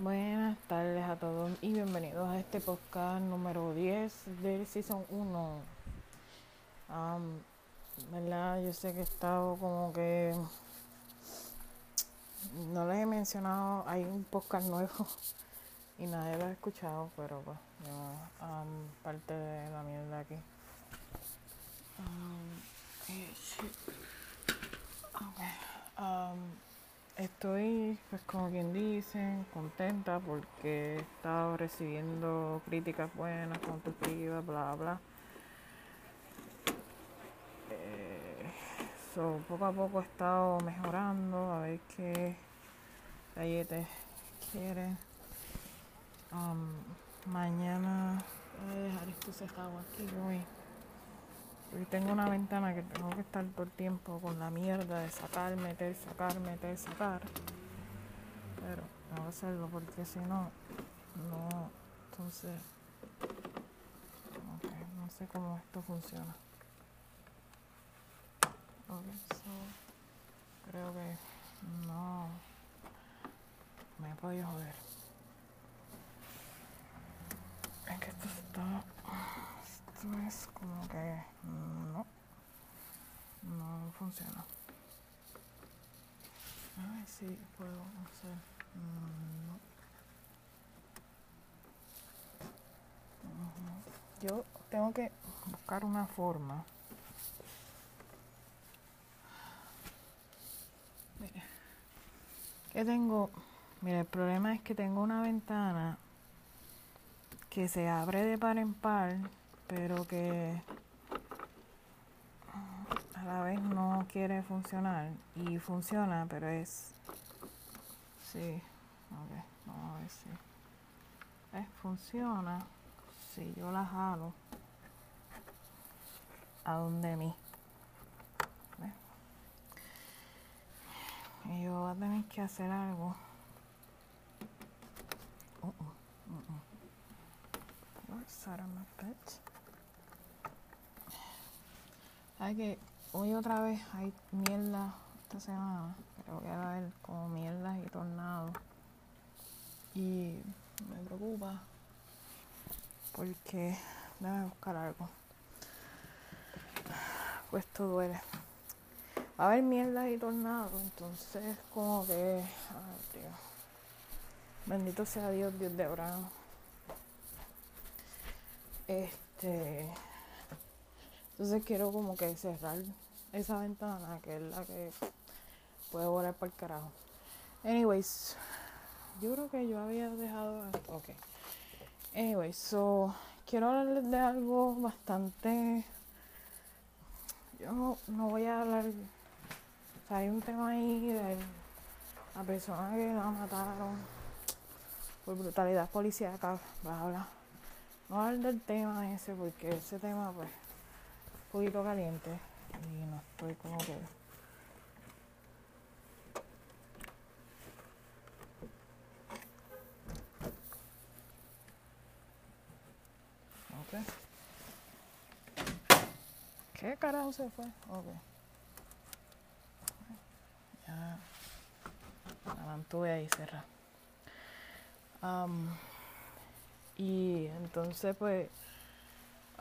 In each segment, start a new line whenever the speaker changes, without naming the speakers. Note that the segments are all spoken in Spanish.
Buenas tardes a todos y bienvenidos a este podcast número 10 del Season 1. Um, ¿Verdad? Yo sé que he estado como que... No les he mencionado, hay un podcast nuevo y nadie lo ha escuchado, pero pues, yo, um, parte de la mierda aquí. Um. Okay. Estoy, pues como quien dice, contenta porque he estado recibiendo críticas buenas, constructivas, bla, bla. Eh, so, poco a poco he estado mejorando, a ver qué galletes quiere. Um, mañana voy a dejar esto cerrado aquí, voy. Porque tengo una ventana que tengo que estar todo el tiempo con la mierda de sacar, meter, sacar, meter, sacar. Pero tengo que hacerlo porque si no, no. Entonces, ok, no sé cómo esto funciona. Ok, so, creo que no me he podido joder. Es que esto está. Es como que no. No funciona. Ay, sí, puedo hacer. No. Yo tengo que buscar una forma. Que tengo. Mira, el problema es que tengo una ventana que se abre de par en par, pero que a la vez no quiere funcionar. Y funciona, pero es. Sí, vamos a ver si. ¿Ves? Funciona si yo la jalo a donde mí. Y yo voy a tener que hacer algo. Uh -uh, uh -uh. What side of my? Hay que hoy otra vez hay mierda esta semana. Creo que va a haber como mierdas y tornados. Y me preocupa porque déjame buscar algo. Pues esto duele. Va a haber mierdas y tornados, entonces como que. Ay, tío. Bendito sea Dios, Dios de Abraham. Este. Entonces quiero como que cerrar esa ventana que es la que puede volar para el carajo. Anyways, yo creo que yo había dejado. Ok. Anyways, so quiero hablarles de algo bastante. Yo no, voy a hablar. Hay un tema ahí de la persona que la mataron por brutalidad policíaca, bla bla. No voy a hablar del tema ese porque ese tema pues poquito caliente y no estoy como que ok. ¿qué carajo se fue? ok. Ya. La mantuve ahí cerrada. Um, y entonces pues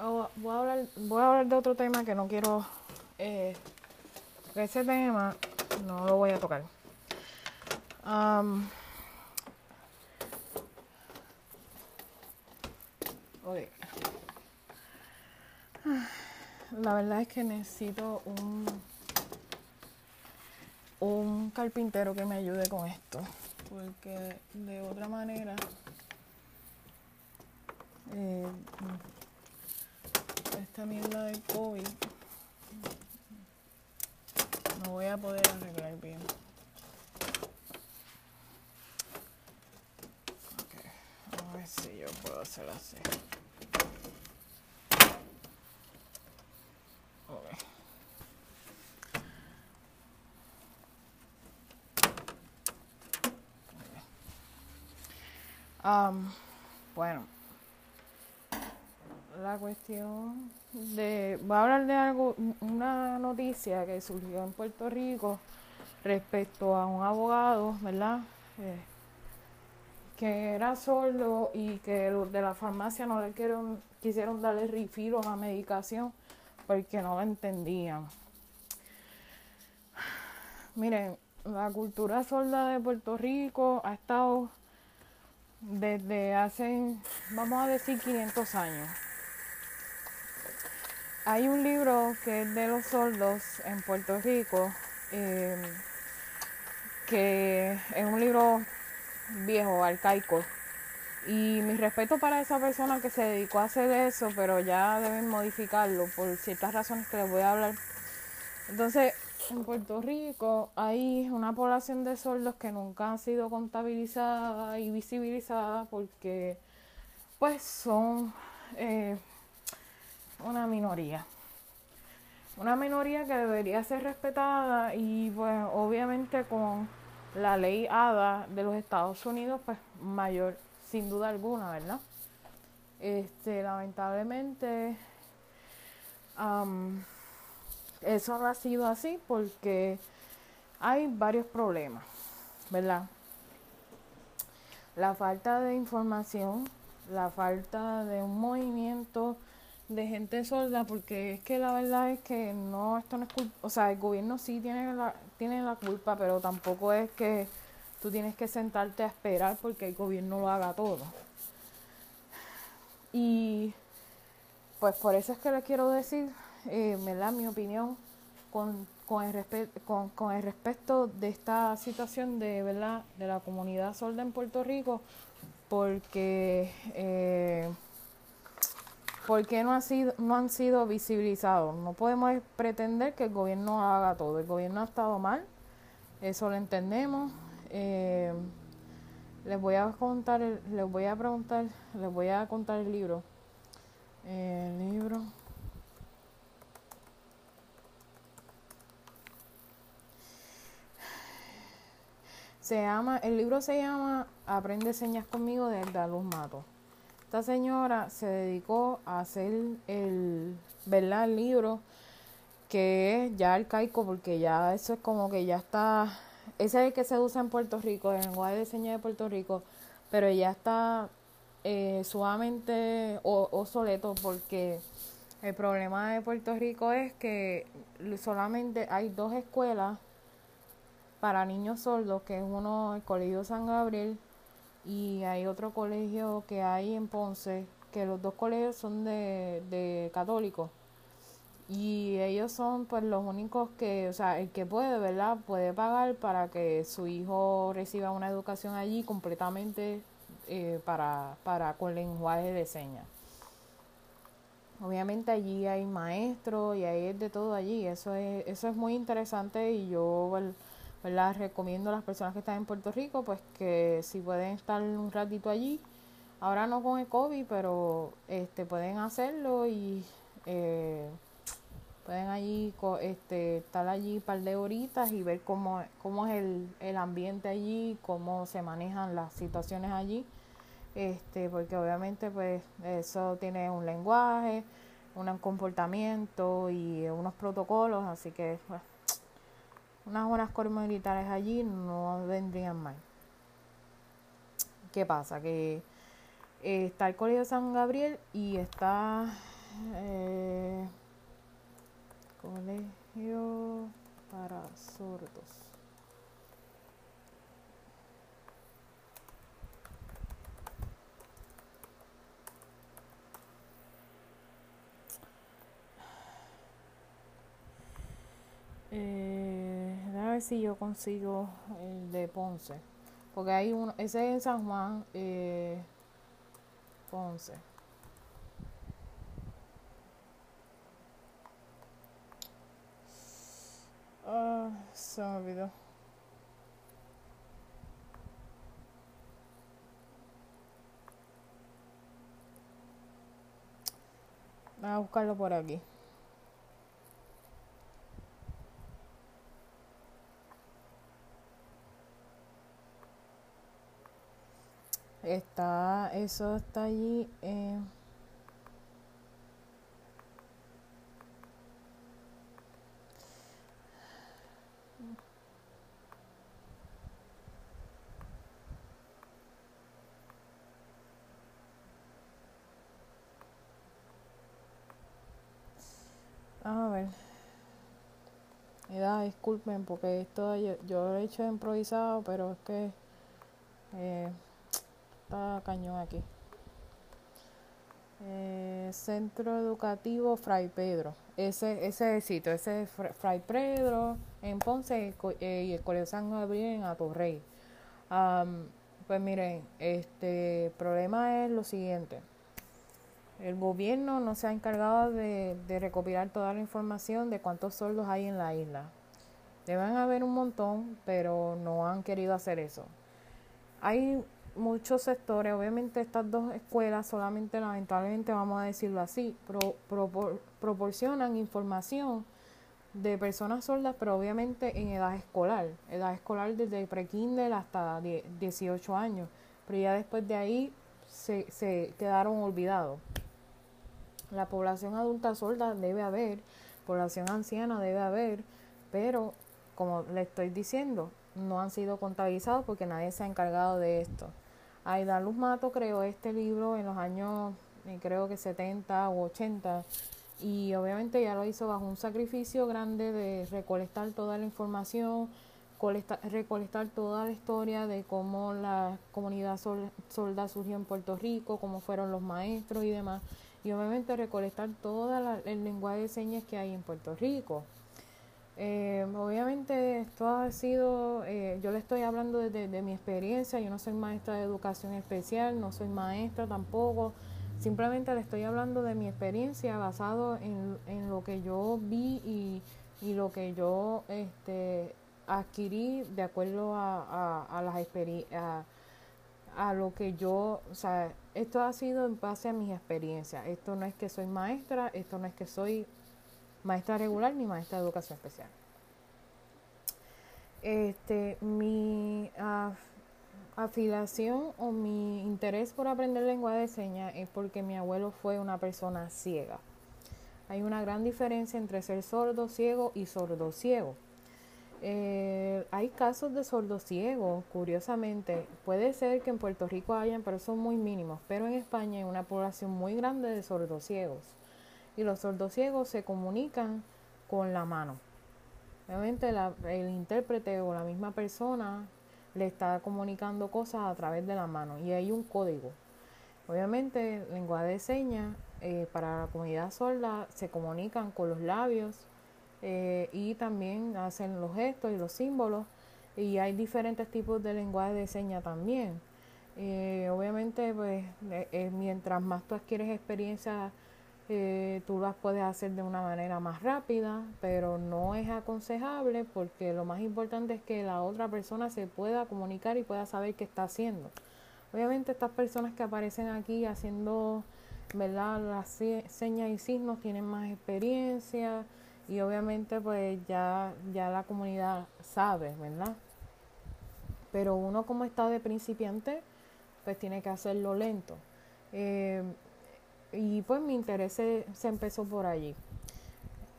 voy, a hablar, voy a hablar de otro tema que no quiero. Eh, ese tema no lo voy a tocar. Um. La verdad es que necesito un un carpintero que me ayude con esto, porque de otra manera eh, esta mierda del COVID no voy a poder arreglar bien. Okay. Vamos a ver si así. Okay. Um, bueno la cuestión de. Voy a hablar de algo, una noticia que surgió en Puerto Rico respecto a un abogado, ¿verdad? Que era sordo y que los de la farmacia no le quisieron, quisieron darle refiro a la medicación porque no lo entendían. Miren, la cultura sorda de Puerto Rico ha estado desde hace, vamos a decir, 500 años. Hay un libro que es de los sordos en Puerto Rico, eh, que es un libro viejo, arcaico. Y mi respeto para esa persona que se dedicó a hacer eso, pero ya deben modificarlo por ciertas razones que les voy a hablar. Entonces, en Puerto Rico hay una población de sordos que nunca han sido contabilizada y visibilizada porque pues son eh, una minoría. Una minoría que debería ser respetada y pues obviamente con la ley ADA de los Estados Unidos pues mayor sin duda alguna, ¿verdad? Este, lamentablemente eso ha sido así porque hay varios problemas, ¿verdad? La falta de información, la falta de un movimiento de gente sorda, porque es que la verdad es que no, esto no es culpa, o sea, el gobierno sí tiene la, tiene la culpa, pero tampoco es que tú tienes que sentarte a esperar porque el gobierno lo haga todo. Y pues por eso es que le quiero decir, eh, me da mi opinión con, con, el con, con, el respecto de esta situación de, ¿verdad? de la comunidad sorda en Puerto Rico, porque... Eh, porque no, ha sido, no han sido visibilizados. No podemos pretender que el gobierno haga todo. El gobierno ha estado mal, eso lo entendemos. Eh, les voy a contar, les voy a preguntar, les voy a contar el libro. El libro. Se llama, el libro se llama Aprende señas conmigo de Luz Mato. Esta señora se dedicó a hacer el, ¿verdad? el libro que es ya arcaico porque ya eso es como que ya está, ese es el que se usa en Puerto Rico, el lenguaje de señas de Puerto Rico, pero ya está eh, sumamente obsoleto porque el problema de Puerto Rico es que solamente hay dos escuelas para niños sordos, que es uno el Colegio San Gabriel y hay otro colegio que hay en Ponce, que los dos colegios son de, de católicos. Y ellos son pues los únicos que, o sea, el que puede, ¿verdad? Puede pagar para que su hijo reciba una educación allí completamente eh, para, para con lenguaje de señas. Obviamente allí hay maestros y hay de todo allí. Eso es, eso es muy interesante y yo ¿verdad? Recomiendo a las personas que están en Puerto Rico, pues que si pueden estar un ratito allí, ahora no con el COVID, pero este pueden hacerlo y eh, pueden allí este, estar allí un par de horitas y ver cómo, cómo es el, el ambiente allí, cómo se manejan las situaciones allí, este, porque obviamente pues eso tiene un lenguaje, un comportamiento y unos protocolos, así que pues, unas horas militares allí no vendrían mal. ¿Qué pasa? Que eh, está el Colegio San Gabriel y está eh, Colegio para sordos. Eh, si yo consigo el de Ponce. Porque hay uno, ese es en San Juan, eh, Ponce. Ah, se me olvidó. Voy a buscarlo por aquí. Está, eso está allí. Eh. A ver. Mira, disculpen porque esto yo, yo lo he hecho improvisado, pero es que... Eh, cañón aquí. Eh, Centro Educativo Fray Pedro. Ese, ese sitio, ese es Fray Pedro en Ponce eh, y el Colegio San Gabriel en Atorrey. pues miren, este problema es lo siguiente. El gobierno no se ha encargado de, de recopilar toda la información de cuántos sueldos hay en la isla. Deben haber un montón, pero no han querido hacer eso. Hay muchos sectores, obviamente estas dos escuelas solamente lamentablemente vamos a decirlo así, proporcionan información de personas sordas, pero obviamente en edad escolar, edad escolar desde prekinder hasta 18 años, pero ya después de ahí se, se quedaron olvidados. La población adulta sorda debe haber, población anciana debe haber, pero como le estoy diciendo, no han sido contabilizados porque nadie se ha encargado de esto. Aida Luz Mato creó este libro en los años, eh, creo que 70 u 80, y obviamente ya lo hizo bajo un sacrificio grande de recolectar toda la información, recolectar toda la historia de cómo la comunidad solda surgió en Puerto Rico, cómo fueron los maestros y demás, y obviamente recolectar todo el lenguaje de señas que hay en Puerto Rico. Eh, obviamente esto ha sido, eh, yo le estoy hablando desde de, mi experiencia, yo no soy maestra de educación especial, no soy maestra tampoco, simplemente le estoy hablando de mi experiencia basado en, en lo que yo vi y, y, lo que yo este, adquirí de acuerdo a, a, a las experiencias. A, lo que yo, o sea, esto ha sido en base a mis experiencias. Esto no es que soy maestra, esto no es que soy maestra regular ni maestra de educación especial. Este, mi afiliación o mi interés por aprender lengua de señas es porque mi abuelo fue una persona ciega. Hay una gran diferencia entre ser sordo ciego y sordo ciego. Eh, hay casos de sordo ciego, curiosamente. Puede ser que en Puerto Rico hayan, pero son muy mínimos. Pero en España hay una población muy grande de sordos ciegos y los sordociegos se comunican con la mano. Obviamente el intérprete o la misma persona le está comunicando cosas a través de la mano y hay un código. Obviamente, lengua de señas eh, para la comunidad sorda se comunican con los labios eh, y también hacen los gestos y los símbolos y hay diferentes tipos de lenguaje de señas también. Eh, obviamente, pues mientras más tú adquieres experiencia eh, tú las puedes hacer de una manera más rápida, pero no es aconsejable porque lo más importante es que la otra persona se pueda comunicar y pueda saber qué está haciendo. Obviamente estas personas que aparecen aquí haciendo, ¿verdad? Las señas y signos tienen más experiencia y obviamente pues ya, ya la comunidad sabe, ¿verdad? Pero uno como está de principiante, pues tiene que hacerlo lento. Eh, y pues mi interés se, empezó por allí.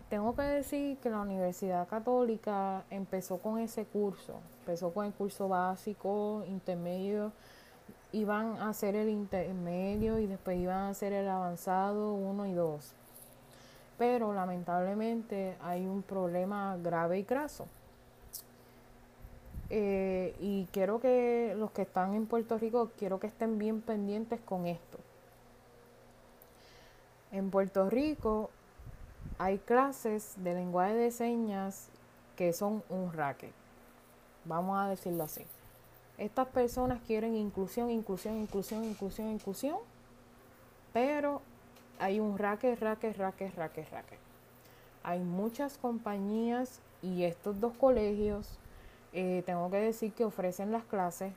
Tengo que decir que la Universidad Católica empezó con ese curso, empezó con el curso básico, intermedio, iban a hacer el intermedio y después iban a hacer el avanzado 1 y 2. Pero lamentablemente hay un problema grave y graso. Eh, y quiero que los que están en Puerto Rico, quiero que estén bien pendientes con esto. En Puerto Rico hay clases de lenguaje de señas que son un racket. Vamos a decirlo así. Estas personas quieren inclusión, inclusión, inclusión, inclusión, inclusión, pero hay un racket, racket, racket, racket, racket. Hay muchas compañías y estos dos colegios, eh, tengo que decir que ofrecen las clases,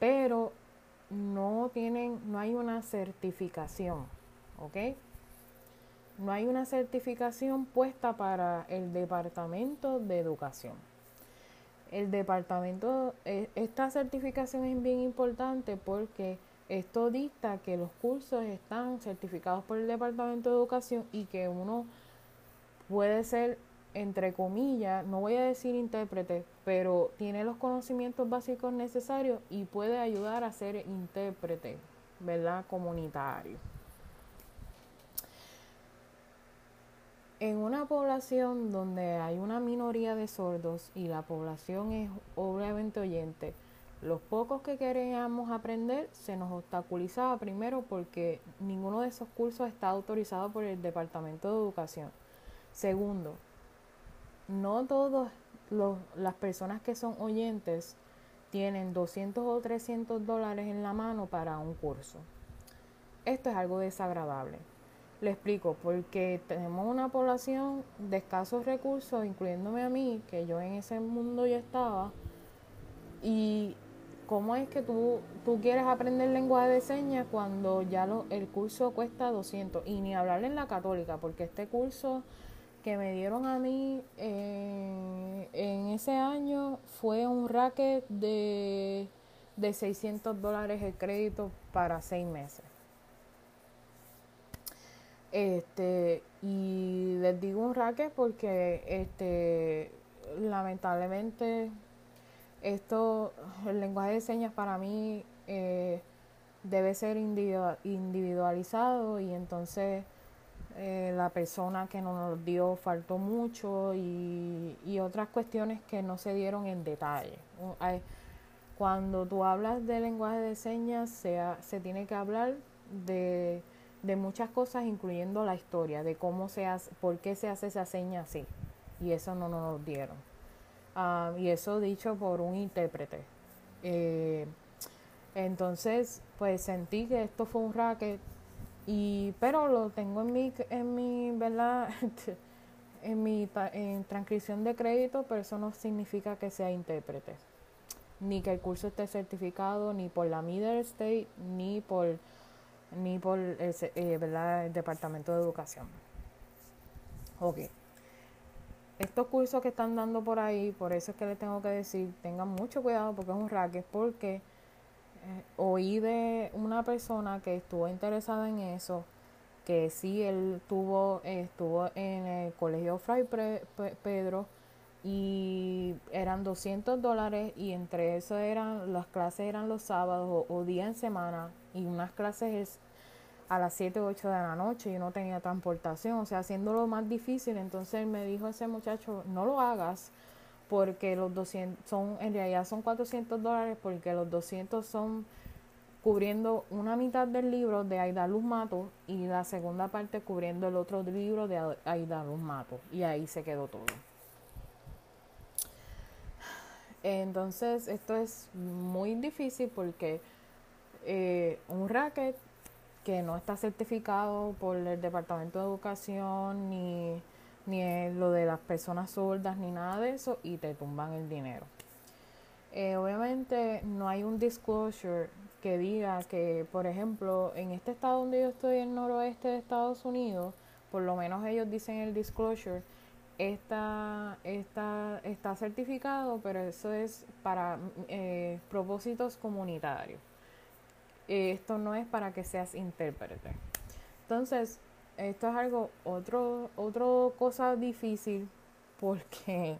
pero no tienen, no hay una certificación. ¿Ok? No hay una certificación puesta para el Departamento de Educación. El departamento, e, esta certificación es bien importante porque esto dicta que los cursos están certificados por el Departamento de Educación y que uno puede ser, entre comillas, no voy a decir intérprete, pero tiene los conocimientos básicos necesarios y puede ayudar a ser intérprete, ¿verdad? Comunitario. En una población donde hay una minoría de sordos y la población es obviamente oyente, los pocos que queríamos aprender se nos obstaculizaba primero porque ninguno de esos cursos está autorizado por el Departamento de Educación. Segundo, no todas las personas que son oyentes tienen 200 o 300 dólares en la mano para un curso. Esto es algo desagradable. Le explico, porque tenemos una población de escasos recursos, incluyéndome a mí, que yo en ese mundo ya estaba, y ¿cómo es que tú, tú quieres aprender lenguaje de señas cuando ya lo, el curso cuesta 200? Y ni hablarle en la católica, porque este curso que me dieron a mí eh, en ese año fue un racket de, de 600 dólares el crédito para seis meses. Este, y les digo un racket porque este, lamentablemente esto, el lenguaje de señas para mí eh, debe ser individualizado y entonces eh, la persona que nos dio faltó mucho y, y, otras cuestiones que no se dieron en detalle. Cuando tú hablas de lenguaje de señas, se, se tiene que hablar de, de, muchas cosas, incluyendo la historia, de cómo se hace, por qué se hace esa seña así. Y eso no nos lo dieron. Ah, y eso dicho por un intérprete. Eh, entonces, pues sentí que esto fue un racket, y, pero lo tengo en mi, en mi, ¿verdad? en mi en transcripción de crédito, pero eso no significa que sea intérprete. Ni que el curso esté certificado, ni por la Middle State, ni por, ni por el, eh, ¿verdad? el Departamento de Educación. Ok estos cursos que están dando por ahí, por eso es que les tengo que decir, tengan mucho cuidado porque es un racket, porque eh, oí de una persona que estuvo interesada en eso, que sí, él tuvo, estuvo en el colegio Fray Pedro y eran 200 dólares y entre eso eran, las clases eran los sábados o, o día en semana y unas clases a las 7 o 8 de la noche y no tenía transportación, o sea, haciéndolo más difícil. Entonces me dijo ese muchacho, no lo hagas porque los 200 son, en realidad son 400 dólares porque los 200 son cubriendo una mitad del libro de Aida Luz Mato y la segunda parte cubriendo el otro libro de Aida Luz Mato. Y ahí se quedó todo. Entonces esto es muy difícil porque eh, un racket que no está certificado por el Departamento de Educación ni, ni lo de las personas sordas ni nada de eso y te tumban el dinero. Eh, obviamente no hay un disclosure que diga que, por ejemplo, en este estado donde yo estoy, el noroeste de Estados Unidos, por lo menos ellos dicen el disclosure, está, está, está certificado, pero eso es para eh, propósitos comunitarios esto no es para que seas intérprete. Entonces, esto es algo, otro, otro cosa difícil porque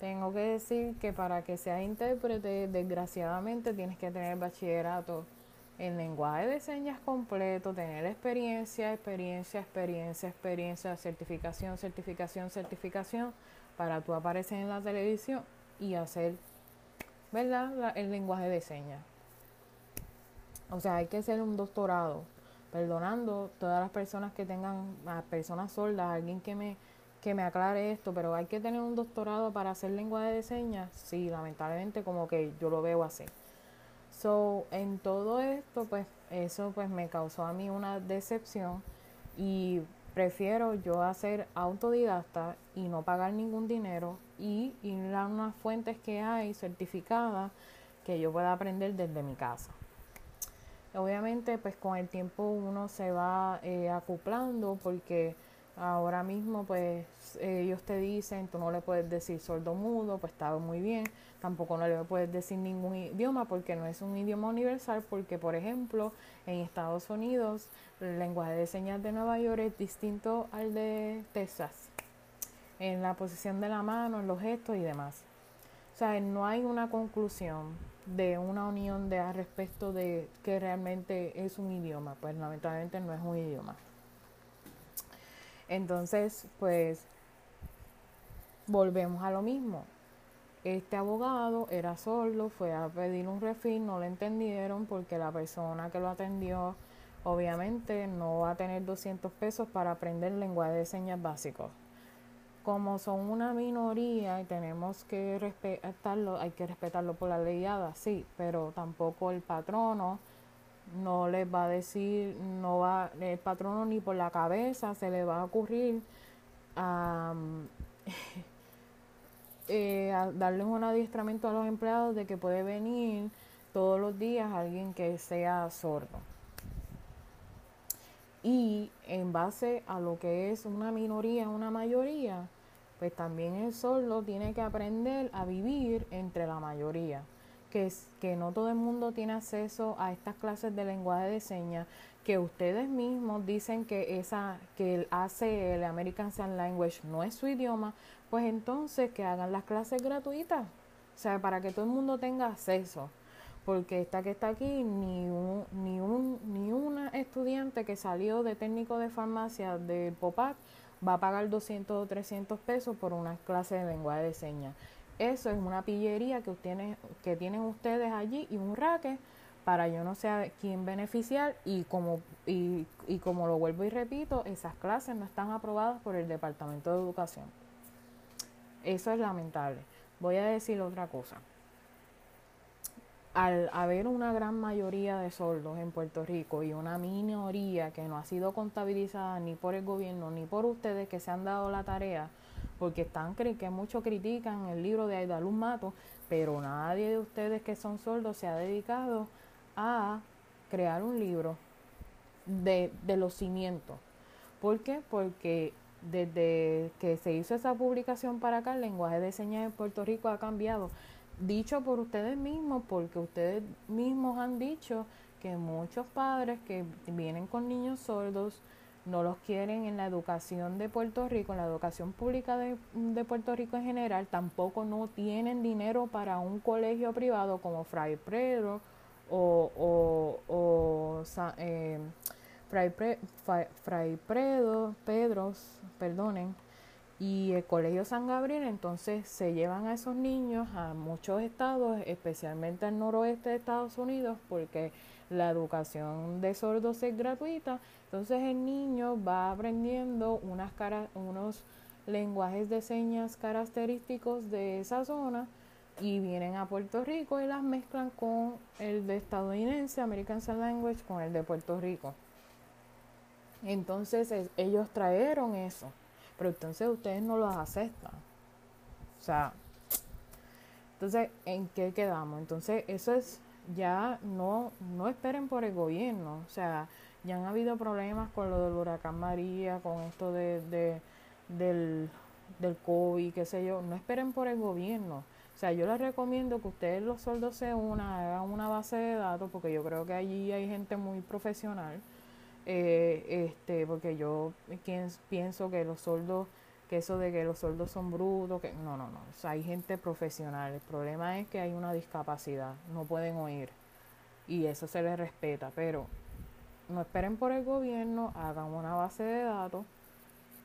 tengo que decir que para que seas intérprete, desgraciadamente tienes que tener bachillerato en lenguaje de señas completo, tener experiencia, experiencia, experiencia, experiencia, certificación, certificación, certificación, para tú aparecer en la televisión y hacer, ¿verdad? el lenguaje de señas. O sea, hay que hacer un doctorado, perdonando todas las personas que tengan, a personas sordas, alguien que me, que me aclare esto, pero hay que tener un doctorado para hacer lenguaje de señas. Sí, lamentablemente como que yo lo veo así. So, en todo esto, pues eso pues me causó a mí una decepción y prefiero yo hacer autodidacta y no pagar ningún dinero y ir a unas fuentes que hay certificadas que yo pueda aprender desde mi casa. Obviamente, pues con el tiempo uno se va eh, acoplando porque ahora mismo, pues ellos te dicen, tú no le puedes decir sordo mudo, pues está muy bien. Tampoco no le puedes decir ningún idioma porque no es un idioma universal, porque por ejemplo en Estados Unidos el lenguaje de señas de Nueva York es distinto al de Texas, en la posición de la mano, en los gestos y demás. O sea, no hay una conclusión de una unión de a respecto de que realmente es un idioma, pues lamentablemente no es un idioma. Entonces, pues, volvemos a lo mismo. Este abogado era sordo, fue a pedir un refil, no le entendieron porque la persona que lo atendió obviamente no va a tener 200 pesos para aprender lenguaje de señas básicos. Como son una minoría y tenemos que respetarlo, hay que respetarlo por la leyada, sí, pero tampoco el patrono no les va a decir, no va, el patrono ni por la cabeza se le va a ocurrir eh, a darle un adiestramiento a los empleados de que puede venir todos los días alguien que sea sordo. Y en base a lo que es una minoría, una mayoría, pues también el sordo tiene que aprender a vivir entre la mayoría. Que, que no todo el mundo tiene acceso a estas clases de lenguaje de señas, que ustedes mismos dicen que esa que el ACL American Sign Language no es su idioma, pues entonces que hagan las clases gratuitas. O sea, para que todo el mundo tenga acceso porque esta que está aquí, ni un, ni un, ni una estudiante que salió de técnico de farmacia del POPAC va a pagar 200 o 300 pesos por una clase de lenguaje de señas. Eso es una pillería que, ustedes, que tienen ustedes allí y un raque para yo no sé quién beneficiar y como, y, y como lo vuelvo y repito, esas clases no están aprobadas por el Departamento de Educación. Eso es lamentable. Voy a decir otra cosa al haber una gran mayoría de sordos en Puerto Rico y una minoría que no ha sido contabilizada ni por el gobierno ni por ustedes que se han dado la tarea, porque están que muchos critican el libro de Aidaluz Mato, pero nadie de ustedes que son sordos se ha dedicado a crear un libro de, de los cimientos. ¿Por qué? Porque desde que se hizo esa publicación para acá, el lenguaje de señas en Puerto Rico ha cambiado dicho por ustedes mismos, porque ustedes mismos han dicho que muchos padres que vienen con niños sordos no los quieren en la educación de Puerto Rico, en la educación pública de, Puerto Rico en general, tampoco no tienen dinero para un colegio privado como Fray Pedro o, o, eh, Fray, Fray Pedro, Pedros, perdonen, y el Colegio San Gabriel entonces se llevan a esos niños a muchos estados, especialmente al noroeste de Estados Unidos, porque la educación de sordos es gratuita. Entonces el niño va aprendiendo unas cara, unos lenguajes de señas característicos de esa zona y vienen a Puerto Rico y las mezclan con el de estadounidense, American Sign Language, con el de Puerto Rico. Entonces ellos trajeron eso pero entonces ustedes no los aceptan. O sea, entonces, ¿en qué quedamos? Entonces, eso es, ya no, no esperen por el gobierno. O sea, ya han habido problemas con lo del huracán María, con esto de, de del, del COVID, qué sé yo. No esperen por el gobierno. O sea, yo les recomiendo que ustedes los sueldos se unan, hagan una base de datos, porque yo creo que allí hay gente muy profesional eh, este, porque yo pienso que los soldos, que eso de que los soldos son brutos, que no, no, no, o sea, hay gente profesional, el problema es que hay una discapacidad, no pueden oír. Y eso se les respeta, pero no esperen por el gobierno, hagan una base de datos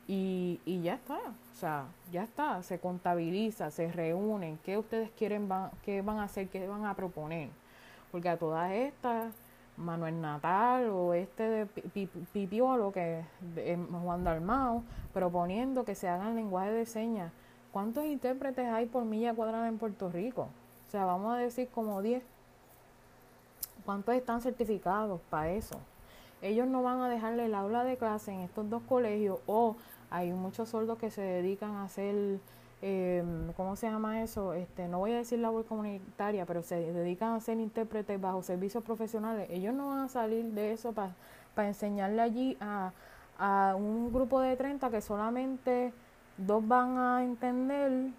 y, y ya está, o sea, ya está, se contabiliza, se reúnen, qué ustedes quieren, van, qué van a hacer, qué van a proponer, porque a todas estas Manuel Natal o este de Pipiolo, que es Juan Dalmao, proponiendo que se hagan lenguaje de señas. ¿Cuántos intérpretes hay por milla cuadrada en Puerto Rico? O sea, vamos a decir como 10. ¿Cuántos están certificados para eso? Ellos no van a dejarle el aula de clase en estos dos colegios o hay muchos sordos que se dedican a hacer eh, ¿cómo se llama eso? Este, no voy a decir labor comunitaria, pero se dedican a ser intérpretes bajo servicios profesionales. Ellos no van a salir de eso para enseñarle allí a, a un grupo de 30 que solamente dos van a entender,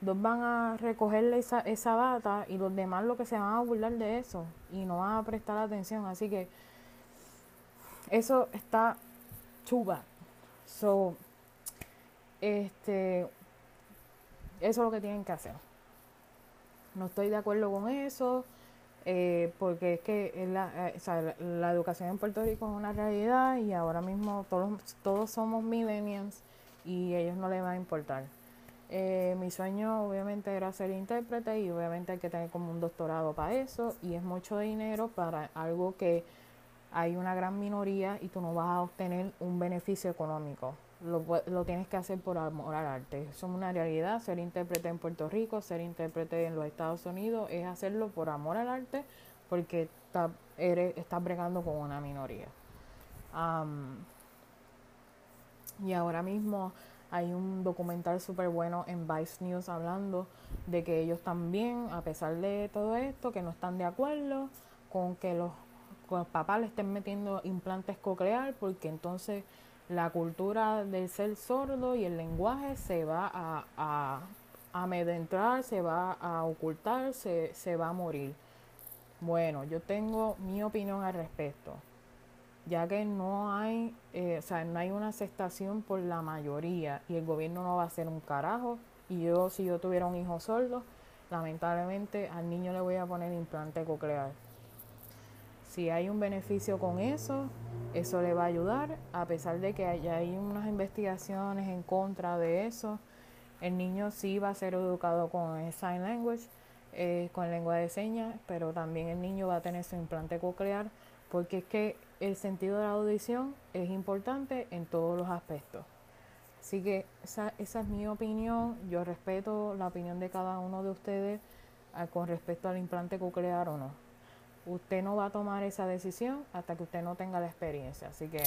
dos van a recogerle esa, esa bata y los demás lo que se van a burlar de eso y no van a prestar atención. Así que eso está chuba. So, este, eso es lo que tienen que hacer. No estoy de acuerdo con eso. eh, porque es que la, eh, o sea, la, educación en Puerto Rico es una realidad y ahora mismo todos, todos somos millennials y ellos no les va a importar. Eh, mi sueño obviamente era ser intérprete y obviamente hay que tener como un doctorado para eso y es mucho dinero para algo que hay una gran minoría y tú no vas a obtener un beneficio económico. Lo, lo tienes que hacer por amor al arte. Eso es una realidad. Ser intérprete en Puerto Rico, ser intérprete en los Estados Unidos es hacerlo por amor al arte porque estás bregando con una minoría. y ahora mismo hay un documental súper bueno en Vice News hablando de que ellos también, a pesar de todo esto, que no están de acuerdo con que los los papás le estén metiendo implantes coclear porque entonces la cultura del ser sordo y el lenguaje se va a, a, amedrentar, se va a ocultar, se, se va a morir. Bueno, yo tengo mi opinión al respecto, ya que no hay, eh, o sea, no hay una aceptación por la mayoría y el gobierno no va a hacer un carajo. Y yo, si yo tuviera un hijo sordo, lamentablemente al niño le voy a poner implante coclear. Si hay un beneficio con eso, eso le va a ayudar, a pesar de que hay unas investigaciones en contra de eso. El niño sí va a ser educado con sign language, eh, con lengua de señas, pero también el niño va a tener su implante coclear, porque es que el sentido de la audición es importante en todos los aspectos. Así que esa, esa es mi opinión. Yo respeto la opinión de cada uno de ustedes ah, con respecto al implante coclear o no. Usted no va a tomar esa decisión hasta que usted no tenga la experiencia. Así que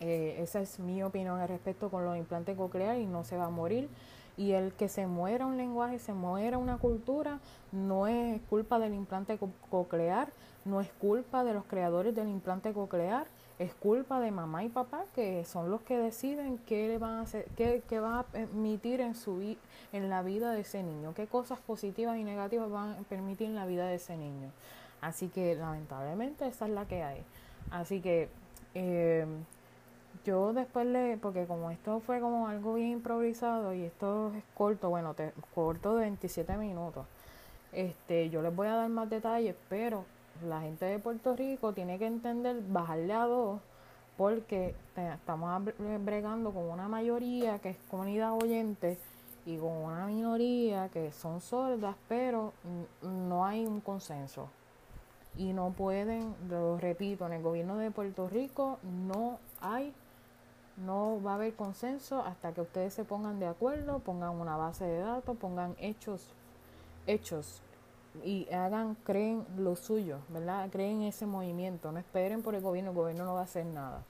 eh, esa es mi opinión al respecto con los implantes cocleares y no se va a morir. Y el que se muera un lenguaje, se muera una cultura, no es culpa del implante coclear, no es culpa de los creadores del implante coclear, es culpa de mamá y papá que son los que deciden qué le van a hacer, qué, qué van a permitir en su en la vida de ese niño, qué cosas positivas y negativas van a permitir en la vida de ese niño. Así que lamentablemente esa es la que hay. Así que eh, yo después le, porque como esto fue como algo bien improvisado y esto es corto, bueno, te, corto de 27 minutos, este, yo les voy a dar más detalles, pero la gente de Puerto Rico tiene que entender bajarle a dos porque estamos bregando con una mayoría que es comunidad oyente y con una minoría que son sordas, pero no hay un consenso. Y no pueden, lo repito, en el gobierno de Puerto Rico no hay, no va a haber consenso hasta que ustedes se pongan de acuerdo, pongan una base de datos, pongan hechos, hechos y hagan, creen lo suyo, ¿verdad? Creen ese movimiento, no esperen por el gobierno, el gobierno no va a hacer nada.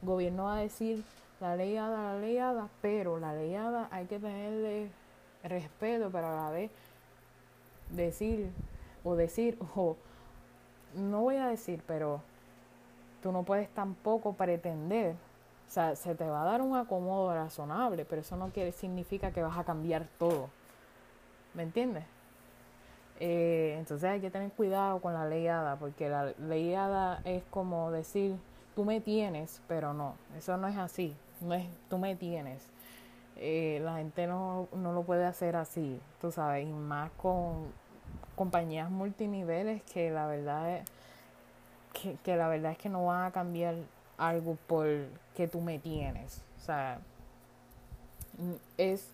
El gobierno va a decir la ley la ley pero la ley hay que tenerle respeto para la vez decir o decir o no voy a decir, pero tú no puedes tampoco pretender, o sea, se te va a dar un acomodo razonable, pero eso no quiere significa que vas a cambiar todo. ¿Me entiendes? Eh, entonces hay que tener cuidado con la ley ADA, porque la ley ADA es como decir, tú me tienes, pero no, eso no es así, no es tú me tienes. Eh, la gente no, no lo puede hacer así, tú sabes, y más con compañías multiniveles que la verdad es que, que la verdad es que no van a cambiar algo por que tú me tienes. O sea, es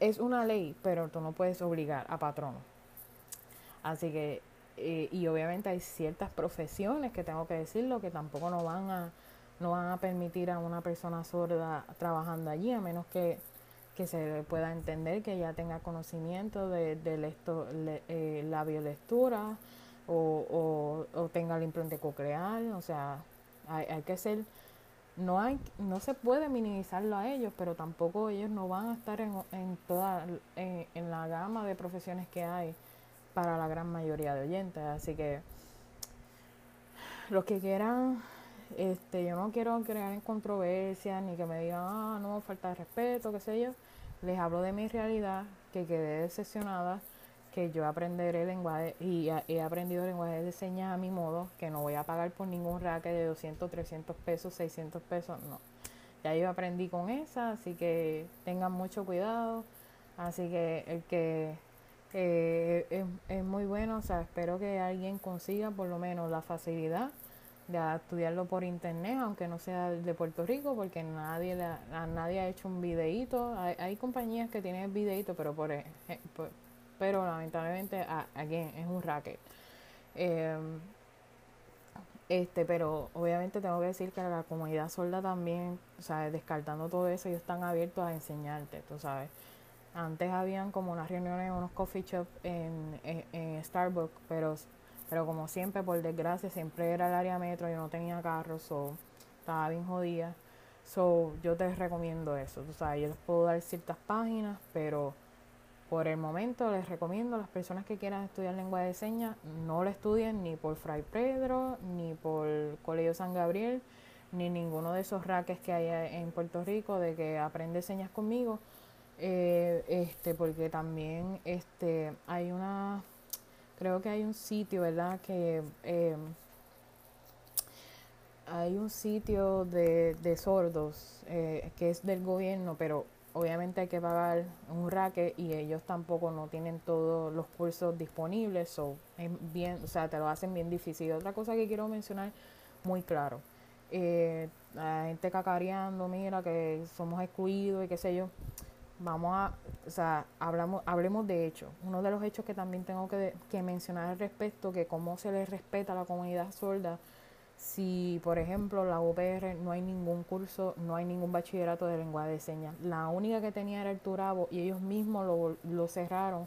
es una ley, pero tú no puedes obligar a patrono. Así que, eh, y obviamente hay ciertas profesiones que tengo que decirlo que tampoco no van a, no van a permitir a una persona sorda trabajando allí, a menos que, que se pueda entender que ya tenga conocimiento de, de eh, la biolectura o, o, tenga el implante coclear, o sea, hay, hay que ser no hay no se puede minimizarlo a ellos pero tampoco ellos no van a estar en, en toda en, la gama de profesiones que hay para la gran mayoría de oyentes así que los que quieran este yo no quiero crear en controversia ni que me digan ah no falta de respeto qué sé yo les hablo de mi realidad que quedé decepcionada que yo aprenderé lenguaje y he aprendido lenguaje de señas a mi modo, que no voy a pagar por ningún racket de 200, 300 pesos, 600 pesos, no. Ya yo aprendí con esa, así que tengan mucho cuidado. Así que el que Eh, es, es, muy bueno, o sea, espero que alguien consiga por lo menos la facilidad de estudiarlo por internet, aunque no sea de Puerto Rico, porque nadie nadie ha hecho un videíto. Hay, hay compañías que tienen videíto, pero por, eh, pero lamentablemente aquí es un racket. Em, este, pero obviamente tengo que decir que la comunidad sorda también, o sea, descartando todo eso, ellos están abiertos a enseñarte, tú sabes. Antes habían como unas reuniones, unos coffee shops en, en, Starbucks, pero, pero como siempre, por desgracia, siempre era el área metro, yo no tenía carro, so, estaba bien jodida. So, yo te recomiendo eso, tú sabes, yo les puedo dar ciertas páginas, pero por el momento les recomiendo a las personas que quieran estudiar lengua de señas, no lo estudien ni por Fray Pedro, ni por Colegio San Gabriel, ni ninguno de esos raques que hay en Puerto Rico de que aprende señas conmigo. Eh, este, porque también este, hay una, creo que hay un sitio, ¿verdad? Que eh, hay un sitio de, de sordos eh, que es del gobierno, pero obviamente hay que pagar un raque y ellos tampoco no tienen todos los cursos disponibles, so, es bien, o sea, te lo hacen bien difícil. Otra cosa que quiero mencionar muy claro, eh, la gente cacareando, mira que somos excluidos y qué sé yo, vamos a, o sea, hablamos, hablemos de hechos. Uno de los hechos que también tengo que, que mencionar al respecto, que cómo se les respeta a la comunidad sorda, si, por ejemplo, la UPR no hay ningún curso, no hay ningún bachillerato de lenguaje de señas. La única que tenía era el Turabo y ellos mismos lo, lo cerraron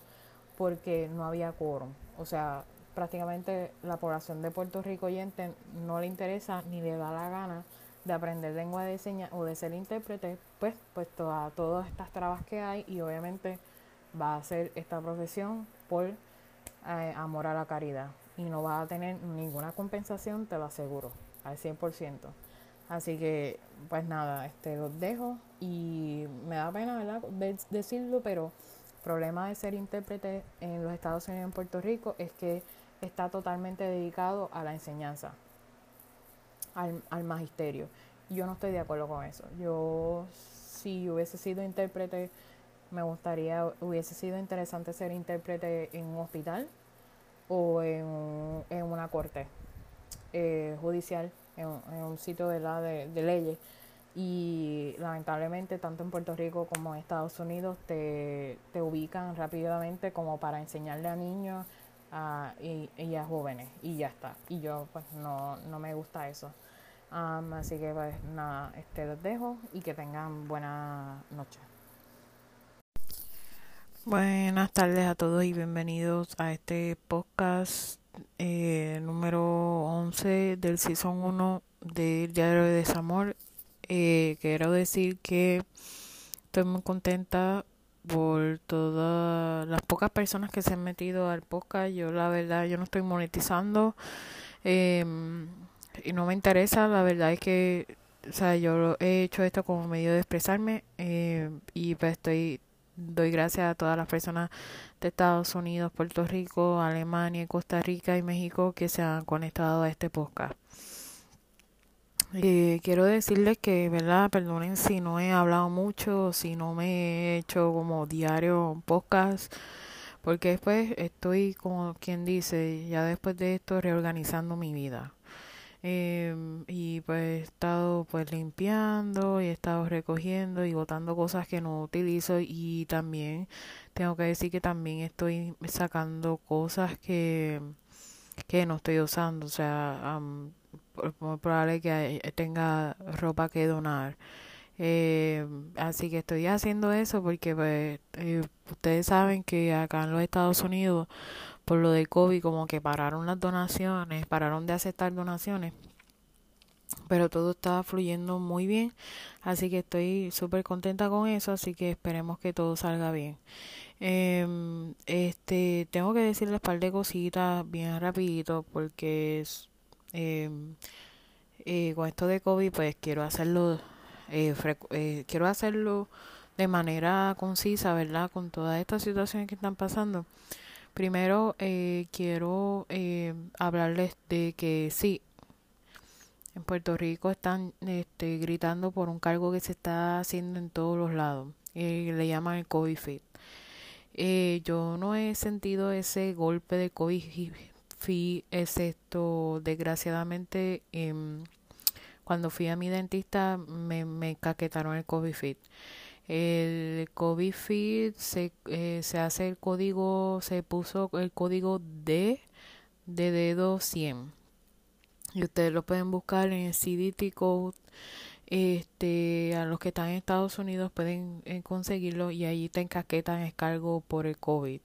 porque no había quórum. O sea, prácticamente la población de Puerto Rico oyente no le interesa ni le da la gana de aprender lengua de señas o de ser intérprete, pues puesto a todas estas trabas que hay y obviamente va a hacer esta profesión por eh, amor a la caridad y no vas a tener ninguna compensación, te lo aseguro, al 100%. Así que, pues nada, este, los dejo y me da pena, ¿verdad? decirlo, pero el problema de ser intérprete en los Estados Unidos y en Puerto Rico es que está totalmente dedicado a la enseñanza, al, al magisterio. Yo no estoy de acuerdo con eso. Yo, si hubiese sido intérprete, me gustaría, hubiese sido interesante ser intérprete en un hospital o en, en una corte eh, judicial, en, un sitio de, la de, leyes. Y lamentablemente, tanto en Puerto Rico como en Estados Unidos, te, te ubican rápidamente como para enseñarle a niños y, a jóvenes. Y ya está. Y yo, pues, no, no me gusta eso. así que, pues, nada, este, los dejo y que tengan buena noche. Buenas tardes a todos y bienvenidos a este podcast eh, número 11 del Season 1 del Diario de Desamor. Eh, quiero decir que estoy muy contenta por todas las pocas personas que se han metido al podcast. Yo la verdad, yo no estoy monetizando em, y no me interesa. La verdad es que, o sea, yo he hecho esto como medio de expresarme eh, y pues estoy doy gracias a todas las personas de Estados Unidos, Puerto Rico, Alemania, Costa Rica y México que se han conectado a este podcast. Eh, quiero decirles que, ¿verdad? Perdonen si no he hablado mucho, si no me he hecho como diario podcast, porque después estoy, como quien dice, ya después de esto reorganizando mi vida. Em, y pues he estado pues limpiando y he estado recogiendo y botando cosas que no utilizo y también tengo que decir que también estoy sacando cosas que, que no estoy usando, o sea, um, probable que tenga ropa que donar. Eh, así que estoy haciendo eso porque pues, eh, ustedes saben que acá en los Estados Unidos por lo de COVID como que pararon las donaciones, pararon de aceptar donaciones, pero todo está fluyendo muy bien, así que estoy súper contenta con eso, así que esperemos que todo salga bien. Eh, este, tengo que decirles un par de cositas bien rapidito porque eh, eh, con esto de COVID pues quiero hacerlo, eh, eh, quiero hacerlo de manera concisa, ¿verdad? Con todas estas situaciones que están pasando. Primero, eh, quiero eh, hablarles de que sí, en Puerto Rico están este, gritando por un cargo que se está haciendo en todos los lados. y le llaman el COVID fit. Eh, yo no he sentido ese golpe de COVID, excepto desgraciadamente em, cuando fui a mi dentista me, me caquetaron el COVID fit. El COVID fit se, eh, se hace el código, se puso el código D de dedo 100. Y ustedes lo pueden buscar en el CDT Code este, a los que están en Estados Unidos pueden eh, conseguirlo y ahí te encaquetan cargo por el COVID.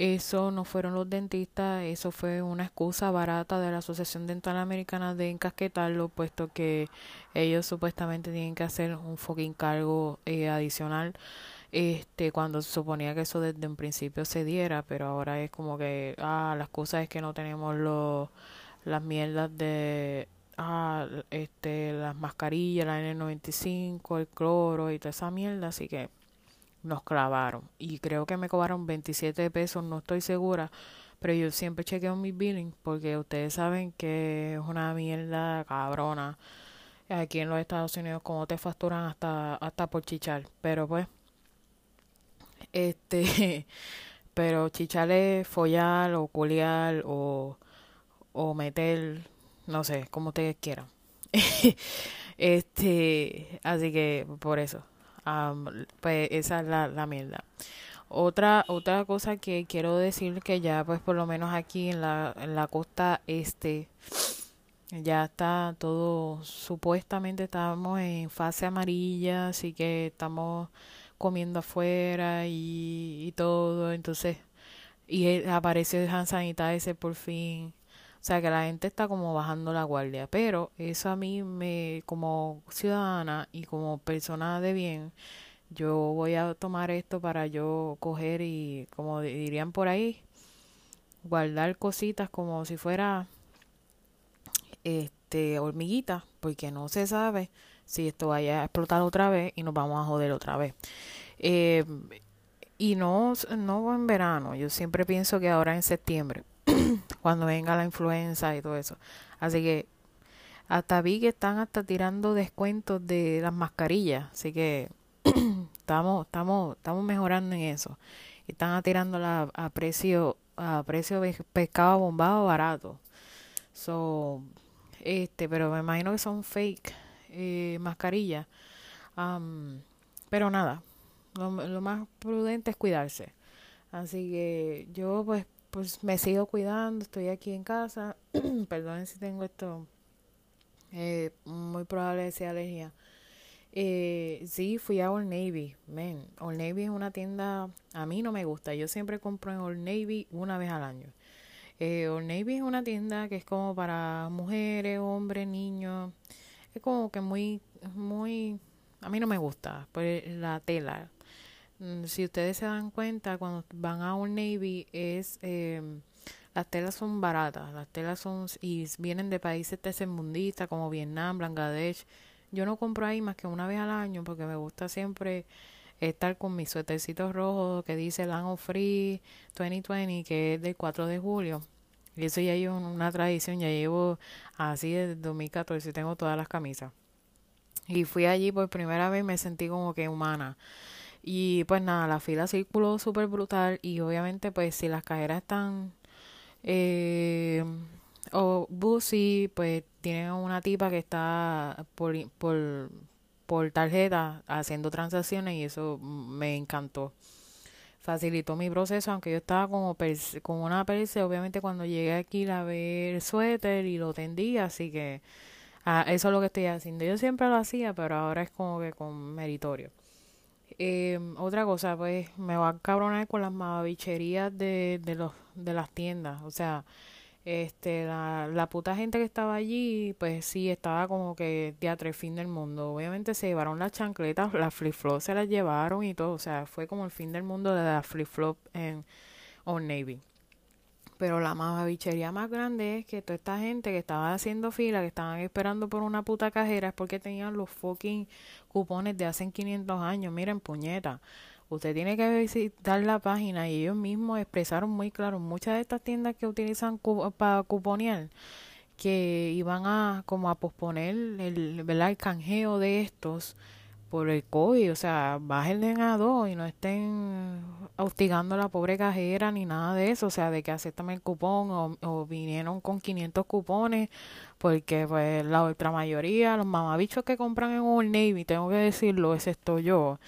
Eso no fueron los dentistas, eso fue una excusa barata de la Asociación Dental Americana de encasquetarlo, puesto que ellos supuestamente tienen que hacer un fucking cargo eh, adicional. Este cuando se suponía que eso desde un principio se diera, pero ahora es como que ah, la excusa es que no tenemos los las mierdas de ah, este, las mascarillas, la N95, el cloro y toda esa mierda, así que nos clavaron. Y creo que me cobraron 27 pesos, no estoy segura, pero yo siempre chequeo mi billing porque ustedes saben que es una mierda cabrona. Aquí en los Estados Unidos como te facturan hasta hasta por chichar, pero pues este pero chichar es follar o culiar o o meter no sé, como ustedes quieran. este, así que por eso, pues esa es la, mierda. Otra, otra cosa que quiero decir que ya pues por lo menos aquí en la, en la costa este ya está todo, supuestamente estamos en fase amarilla, así que estamos comiendo afuera y, y todo, entonces, y apareció el hand sanitizer por fin, o sea que la gente está como bajando la guardia. Pero eso a mí me, como ciudadana y como persona de bien, yo voy a tomar esto para yo coger y, como dirían por ahí, guardar cositas como si fuera este hormiguita, porque no se sabe si esto vaya a explotar otra vez y nos vamos a joder otra vez. Eh, y no, no en verano, yo siempre pienso que ahora en septiembre cuando venga la influenza y todo eso. Así que hasta vi que están hasta tirando descuentos de las mascarillas, así que estamos estamos estamos mejorando en eso. Están tirando a precio a precio pescado bombado barato. So, este, pero me imagino que son fake eh, mascarillas. pero nada, lo más prudente es cuidarse. Así que yo pues pues me sigo cuidando, estoy aquí en casa. Perdonen si tengo esto, eh, muy probable sea alergia. Eh, sí, fui a Old Navy. Men, Old Navy es una tienda, a mí no me gusta. Yo siempre compro en Old Navy una vez al año. Eh, Old Navy es una tienda que es como para mujeres, hombres, niños. Es como que muy, muy, a mí no me gusta. Pues la tela, si ustedes se dan cuenta, cuando van a un Navy, es em, las telas son baratas, las telas son y vienen de países tercermundistas como Vietnam, Bangladesh. Yo no compro ahí más que una vez al año porque me gusta siempre estar con mis suétercitos rojos que dice Land of Free 2020, que es del 4 de julio. Y eso ya es una tradición, ya llevo así desde 2014, tengo todas las camisas. Y fui allí por primera vez, me sentí como que humana. Y pues nada, la fila circuló súper brutal y obviamente pues si las cajeras están eh, o busy, pues tienen una tipa que está por, por, por tarjeta haciendo transacciones y eso me encantó. Facilitó mi proceso, aunque yo estaba como con una perse, obviamente cuando llegué aquí la ver el suéter y lo tendí, así que ah, eso es lo que estoy haciendo. Yo siempre lo hacía, pero ahora es como que con meritorio. Eh, otra cosa, pues me va a cabronar con las mamabicherías de, de, los, de las tiendas. O sea, este la, la puta gente que estaba allí, pues sí, estaba como que teatro el fin del mundo. Obviamente se llevaron las chancletas, las flip-flops se las llevaron y todo. O sea, fue como el fin del mundo de la flip-flop en Old Navy. Pero la mamabichería más grande es que toda esta gente que estaba haciendo fila, que estaban esperando por una puta cajera, es porque tenían los fucking cupones de hace 500 años. Miren, puñeta. Usted tiene que visitar la página y ellos mismos expresaron muy claro muchas de estas tiendas que utilizan para cuponear que iban a como a posponer el, ¿verdad? el canjeo de estos por el COVID, o sea, bájenle a dos y no estén hostigando a la pobre cajera ni nada de eso, o sea, de que aceptan el cupón o, vinieron con 500 cupones, porque pues la otra mayoría, los mamabichos que compran en Old Navy, tengo que decirlo, excepto yo,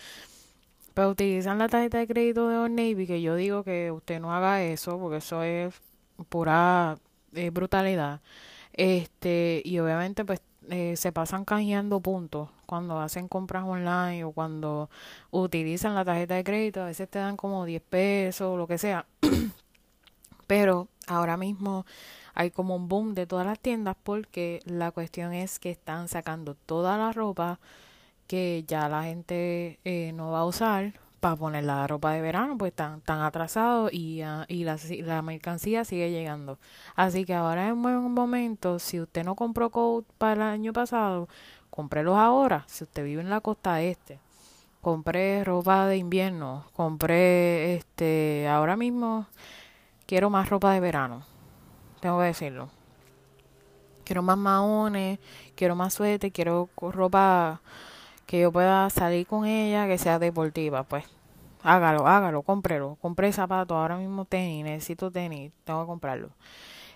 pero utilizan la tarjeta de crédito de Old Navy, que yo digo que usted no haga eso, porque eso es pura brutalidad. Este, y obviamente pues eh, se pasan canjeando puntos cuando hacen compras online o cuando utilizan la tarjeta de crédito, a veces te dan como 10 pesos o lo que sea. Pero ahora mismo hay como un boom de todas las tiendas porque la cuestión es que están sacando toda la ropa que ya la gente eh, no va a usar para poner la ropa de verano, pues están, tan atrasados y, uh, y la, la, mercancía sigue llegando. Así que ahora es un buen momento, si usted no compró coat para el año pasado, cómprelos ahora. Si usted vive en la costa este, compré ropa de invierno, compré este, ahora mismo quiero más ropa de verano, tengo que decirlo. Quiero más maones, quiero más suéter, quiero ropa que yo pueda salir con ella, que sea deportiva, pues hágalo, hágalo, cómprelo. Compré zapatos, ahora mismo tenis, necesito tenis, tengo que comprarlo.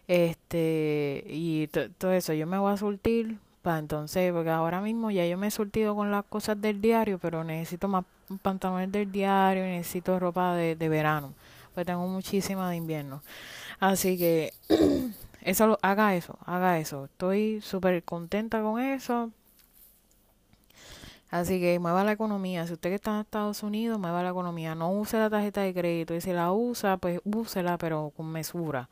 Este, y todo eso, yo me voy a surtir para entonces, porque ahora mismo ya yo me he surtido con las cosas del diario, pero necesito más pantalones del diario, necesito ropa de, de verano, pues tengo muchísima de invierno. Así que eso haga eso, haga eso. Estoy súper contenta con eso. Así que mueva la economía. Si usted que está en Estados Unidos, mueva la economía. No use la tarjeta de crédito. Y si la usa, pues úsela, pero con mesura.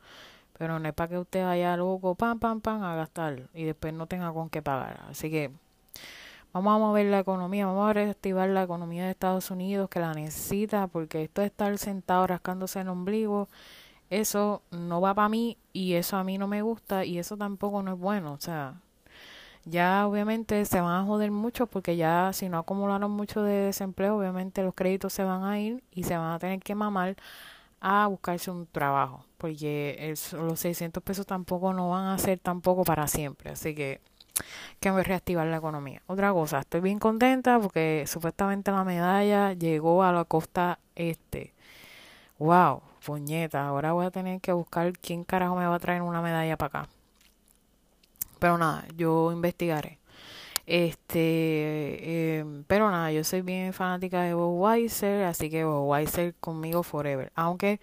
Pero no es para que usted vaya loco, pam, pam, pam, a gastar. Y después no tenga con qué pagar. Así que vamos a mover la economía. Vamos a reactivar la economía de Estados Unidos que la necesita. Porque esto de estar sentado rascándose el ombligo, eso no va para mí. Y eso a mí no me gusta. Y eso tampoco no es bueno. O sea, ya obviamente se van a joder mucho porque ya si no acumularon mucho de desempleo, obviamente los créditos se van a ir y se van a tener que mamar a buscarse un trabajo, porque los 600 pesos tampoco no van a ser tampoco para siempre, así que que a reactivar la economía. Otra cosa, estoy bien contenta porque supuestamente la medalla llegó a la costa este. Wow, puñeta, ahora voy a tener que buscar quién carajo me va a traer una medalla para acá. Pero nada, yo investigaré. Este, em, pero nada, yo soy bien fanática de Weiser así que Weiser conmigo forever. Aunque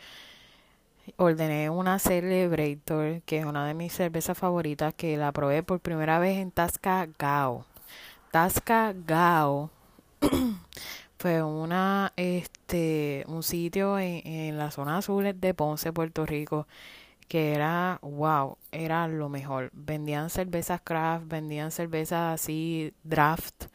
ordené una Celebrator, que es una de mis cervezas favoritas, que la probé por primera vez en Tasca Gao. Tasca Gao fue una, este, un sitio en, en la zona azul de Ponce, Puerto Rico que era, wow, era lo mejor. Vendían cervezas craft, vendían cervezas así, draft,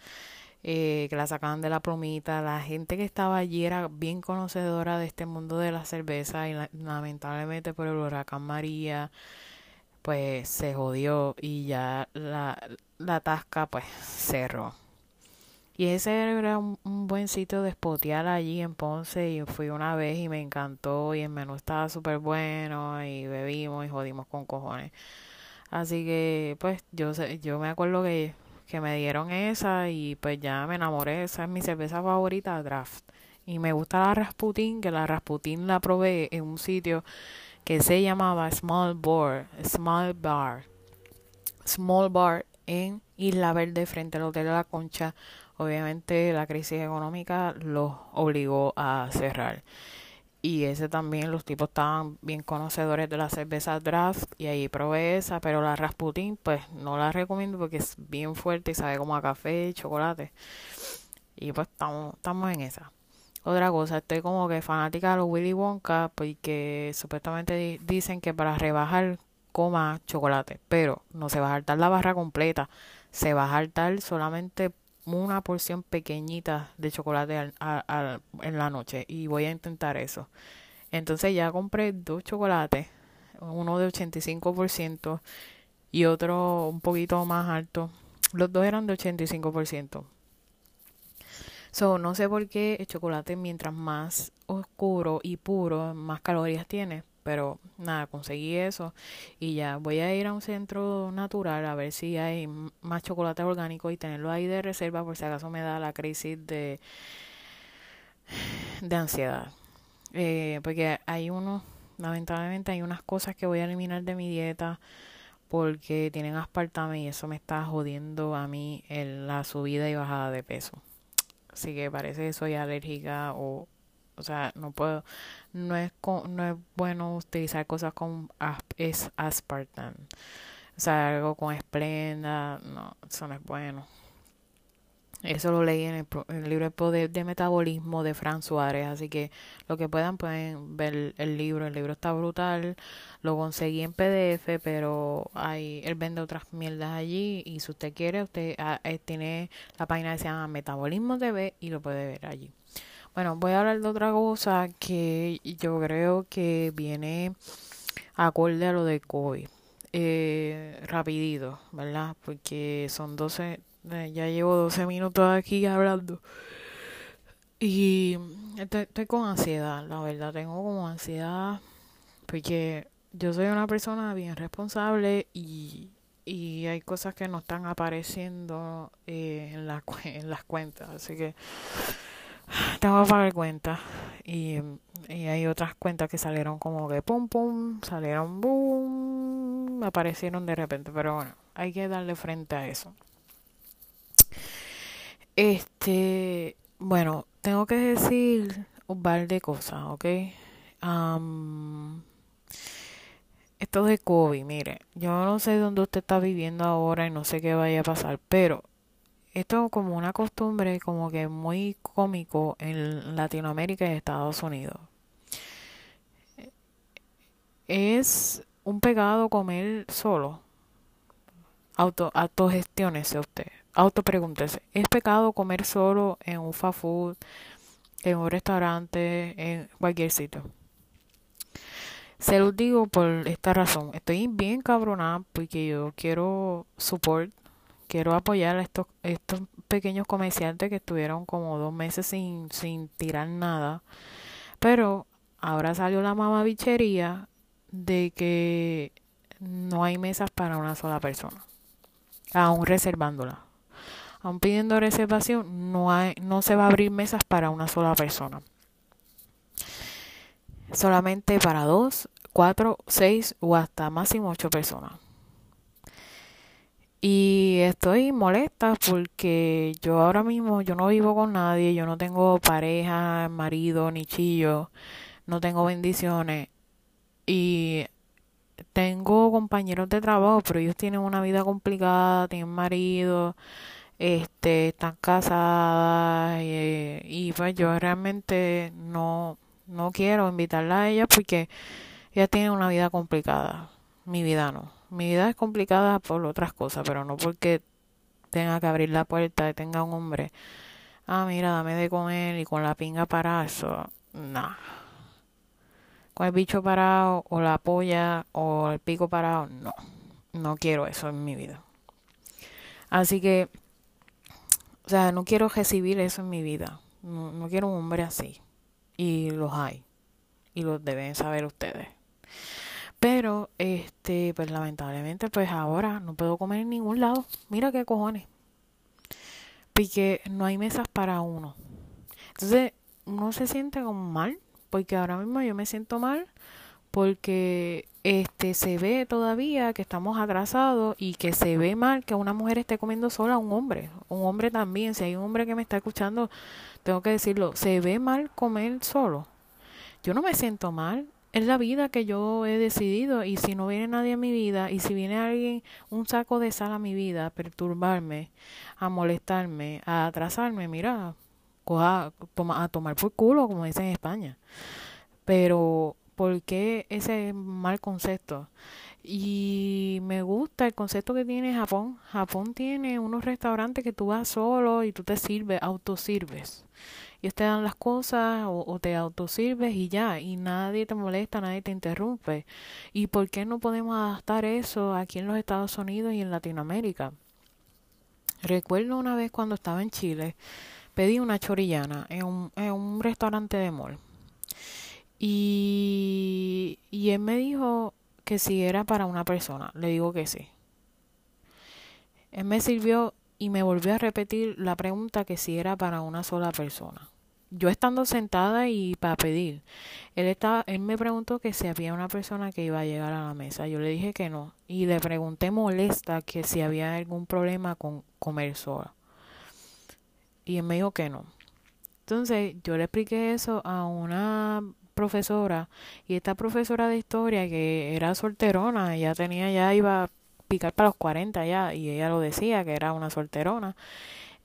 eh, que la sacaban de la plumita. La gente que estaba allí era bien conocedora de este mundo de la cerveza y lamentablemente por el huracán María, pues se jodió y ya la, la tasca pues cerró. Y ese era un, buen sitio de spotear allí en Ponce y fui una vez y me encantó y el menú estaba súper bueno y bebimos y jodimos con cojones. Así que pues yo yo me acuerdo que, que me dieron esa y pues ya me enamoré, esa es mi cerveza favorita, Draft. Y me gusta la Rasputin, que la Rasputin la probé en un sitio que se llamaba Small Bar, Small Bar, Small Bar en Isla Verde frente al Hotel de la Concha obviamente la crisis económica los obligó a cerrar. Y ese también, los tipos estaban bien conocedores de la cerveza draft y ahí probé esa, pero la Rasputin pues no la recomiendo porque es bien fuerte y sabe como a café y chocolate. Y pues estamos, en esa. Otra cosa, estoy como que fanática de los Willy Wonka porque supuestamente dicen que para rebajar coma chocolate, pero no se va a saltar la barra completa, se va a saltar solamente una porción pequeñita de chocolate en la noche y voy a intentar eso. Entonces ya compré dos chocolates, uno de 85% y otro un poquito más alto. Los dos eran de 85%. So, no sé por qué el chocolate mientras más oscuro y puro, más calorías tiene, pero nada, conseguí eso y ya voy a ir a un centro natural a ver si hay más chocolate orgánico y tenerlo ahí de reserva por si acaso me da la crisis de, de ansiedad. Eh, porque hay unos, lamentablemente hay unas cosas que voy a eliminar de mi dieta porque tienen aspartame y eso me está jodiendo a mí en la subida y bajada de peso. Así que parece que soy alérgica o, o sea, no puedo, no es, no es bueno utilizar cosas con es aspartame. O sea, algo con esplenda, no, eso no es bueno. Eso lo leí en el, libro de, de, Metabolismo de Fran Suárez, así que lo que puedan pueden ver el libro, el libro está brutal, lo conseguí en PDF, pero hay, él vende otras mierdas allí y si usted quiere, usted ah, eh, tiene la página que se llama Metabolismo TV y lo puede ver allí. Bueno, voy a hablar de otra cosa que yo creo que viene acorde a lo de COVID. Eh, rapidito, ¿verdad? Porque son 12, eh, ya llevo 12 minutos aquí hablando. Y estoy, con ansiedad, la verdad, tengo como ansiedad porque yo soy una persona bien responsable y, y hay cosas que no están apareciendo eh, en, la, en las cuentas, así que tengo que pagar cuentas y, y hay otras cuentas que salieron como que pum pum, salieron boom, aparecieron de repente, pero bueno, hay que darle frente a eso. Este, bueno, tengo que decir un par de cosas, ¿ok? esto de COVID, mire, yo no sé dónde usted está viviendo ahora y no sé qué vaya a pasar, pero esto es como una costumbre como que muy cómico en Latinoamérica y Estados Unidos. Es un pecado comer solo. Auto, autogestiónese usted autopregúntese, ¿es pecado comer solo en un fast food, en un restaurante, en cualquier sitio? Se lo digo por esta razón. Estoy bien cabronada porque yo quiero support, quiero apoyar a estos, estos pequeños comerciantes que estuvieron como dos meses sin, sin tirar nada. Pero ahora salió la mamabichería de que no hay mesas para una sola persona, aún reservándola aún pidiendo reservación, no, hay, no se va a abrir mesas para una sola persona. Solamente para dos, cuatro, seis o hasta máximo ocho personas. Y estoy molesta porque yo ahora mismo yo no vivo con nadie, yo no tengo pareja, marido, ni chillo, no tengo bendiciones y tengo compañeros de trabajo, pero ellos tienen una vida complicada, tienen marido, este, están casadas eh, y, pues yo realmente no, no quiero invitarla a ella porque ella tiene una vida complicada. Mi vida no. Mi vida es complicada por otras cosas, pero no porque tenga que abrir la puerta y tenga un hombre. Ah, mira, dame de comer y con la pinga para eso. No. Con el bicho parado o la polla o el pico parado, no. No quiero eso en mi vida. Así que o sea, no quiero recibir eso en mi vida. No, quiero un hombre así. Y los hay. Y los deben saber ustedes. Pero, este, pues lamentablemente, pues ahora no puedo comer en ningún lado. Mira qué cojones. Porque no hay mesas para uno. Entonces, uno se siente como mal. Porque ahora mismo yo me siento mal. Porque este se ve todavía que estamos atrasados y que se ve mal que una mujer esté comiendo sola a un hombre, un hombre también, si hay un hombre que me está escuchando, tengo que decirlo, se ve mal comer solo. Yo no me siento mal, es la vida que yo he decidido y si no viene nadie a mi vida y si viene alguien, un saco de sal a mi vida a perturbarme, a molestarme, a atrasarme, mira, coja, a tomar por culo, como dicen en España. Pero ¿Por qué ese mal concepto? Y me gusta el concepto que tiene Japón. Japón tiene unos restaurantes que tú vas solo y tú te sirves, autosirves. Y te dan las cosas o, o, te autosirves y ya. Y nadie te molesta, nadie te interrumpe. ¿Y por qué no podemos adaptar eso aquí en los Estados Unidos y en Latinoamérica? Recuerdo una vez cuando estaba en Chile, pedí una chorillana en un, en un restaurante de mall Y, y él me dijo que si era para una persona. Le digo que sí. Él me sirvió y me volvió a repetir la pregunta que si era para una sola persona. Yo estando sentada y para pedir, él él me preguntó que si había una persona que iba a llegar a la mesa. Yo le dije que no y le pregunté molesta que si había algún problema con comer sola. Y él me dijo que no. Entonces yo le expliqué eso a una profesora y esta profesora de historia que era solterona, ya tenía ya iba picar para los 40 ya y ella lo decía que era una solterona.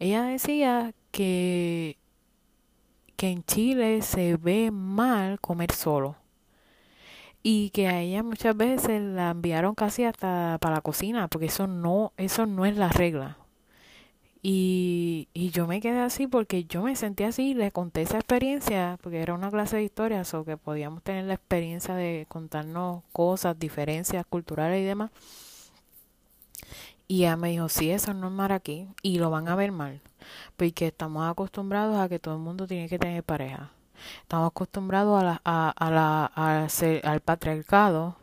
Ella decía que que en Chile se ve mal comer solo y que a ella muchas veces la enviaron casi hasta para la cocina porque eso no eso no es la regla y, y yo me quedé así porque yo me sentí así, le conté esa experiencia, porque era una clase de historia, o que podíamos tener la experiencia de contarnos cosas, diferencias culturales y demás. Y ella me dijo, sí, eso es normal aquí, y lo van a ver mal, porque estamos acostumbrados a que todo el mundo tiene que tener pareja. Estamos acostumbrados a la, a, a la, al patriarcado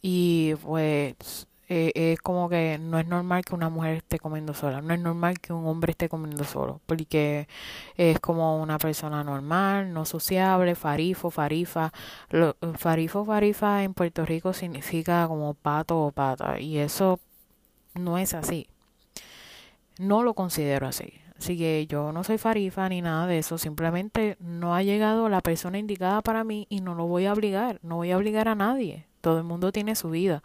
y pues eh, es como que no es normal que una mujer esté comiendo sola, no es normal que un hombre esté comiendo solo, porque es como una persona normal, no sociable, farifo, farifa. Lo, farifo, farifa en Puerto Rico significa como pato o pata, y eso no es así. No lo considero así. Así que yo no soy farifa ni nada de eso, simplemente no ha llegado la persona indicada para mí y no lo voy a obligar, no voy a obligar a nadie. Todo el mundo tiene su vida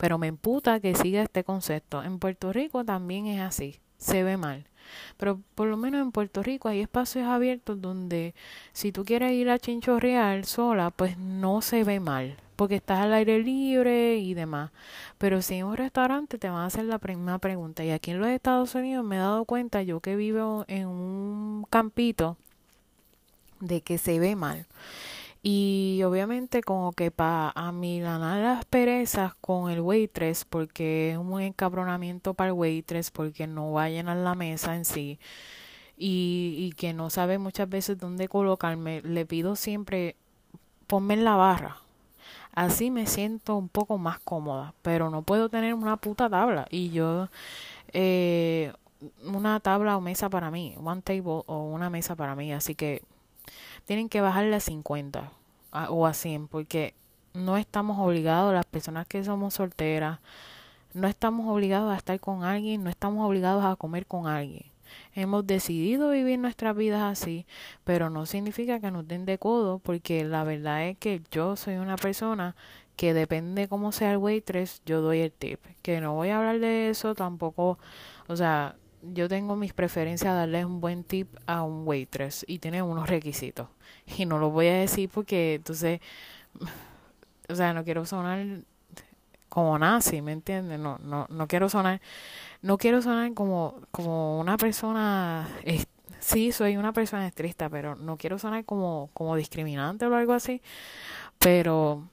pero me emputa que siga este concepto. En Puerto Rico también es así, se ve mal. Pero por lo menos en Puerto Rico hay espacios abiertos donde si tú quieres ir a chinchorrear sola, pues no se ve mal, porque estás al aire libre y demás. Pero si en un restaurante te van a hacer la primera pregunta, y aquí en los Estados Unidos me he dado cuenta, yo que vivo en un campito, de que se ve mal. Y obviamente como que para amilanar las perezas con el waitress, porque es un encabronamiento para el waitress, porque no va a llenar la mesa en sí, y, y que no sabe muchas veces dónde colocarme, le pido siempre, ponme en la barra. Así me siento un poco más cómoda, pero no puedo tener una puta tabla. Y yo, eh, una tabla o mesa para mí, one table o una mesa para mí, así que tienen que bajarle a 50 o a 100 porque no estamos obligados, las personas que somos solteras, no estamos obligados a estar con alguien, no estamos obligados a comer con alguien. Hemos decidido vivir nuestras vidas así, pero no significa que nos den de codo, porque la verdad es que yo soy una persona que depende cómo sea el waitress, yo doy el tip. Que no voy a hablar de eso tampoco, o sea, yo tengo mis preferencias a darle un buen tip a un waitress y tiene unos requisitos. Y no lo voy a decir porque entonces, o sea, no quiero sonar como nazi, ¿me entiendes? No, no, no quiero sonar, no quiero sonar como, como una persona, sí, soy una persona estricta, pero no quiero sonar como, como discriminante o algo así. Pero,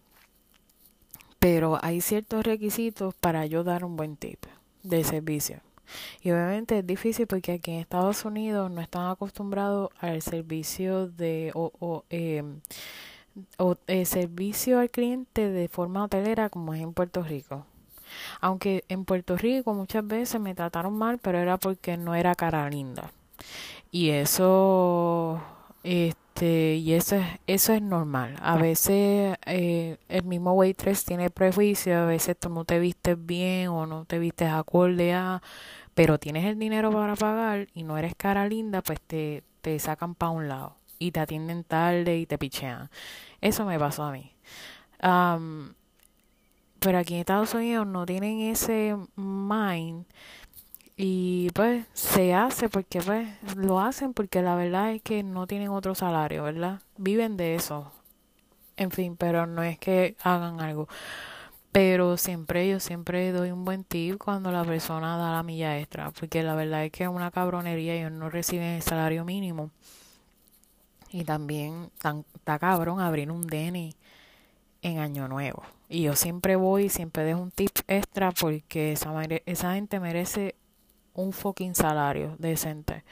pero hay ciertos requisitos para yo dar un buen tip de servicio. Y obviamente es difícil porque aquí en Estados Unidos no están acostumbrados al servicio de o, o, eh, o eh, servicio al cliente de forma hotelera como es en Puerto Rico. Aunque en Puerto Rico muchas veces me trataron mal, pero era porque no era cara linda. Y eso este y eso es eso es normal. A veces eh, el mismo waitress tiene prejuicio a veces tú no te vistes bien o no te vistes acorde a pero tienes el dinero para pagar y no eres cara linda pues te, te sacan para un lado y te atienden tarde y te pichean. Eso me pasó a mí. Pero aquí en Estados Unidos no tienen ese mind y pues se hace porque pues lo hacen porque la verdad es que no tienen otro salario, ¿verdad? Viven de eso. En fin, pero no es que hagan algo. Pero siempre yo siempre doy un buen tip cuando la persona da la milla extra, porque la verdad es que es una cabronería, ellos no reciben el salario mínimo. Y también está cabrón abrir un DNI en Año Nuevo. Y yo siempre voy y siempre dejo un tip extra porque esa, esa gente merece un fucking salario decente.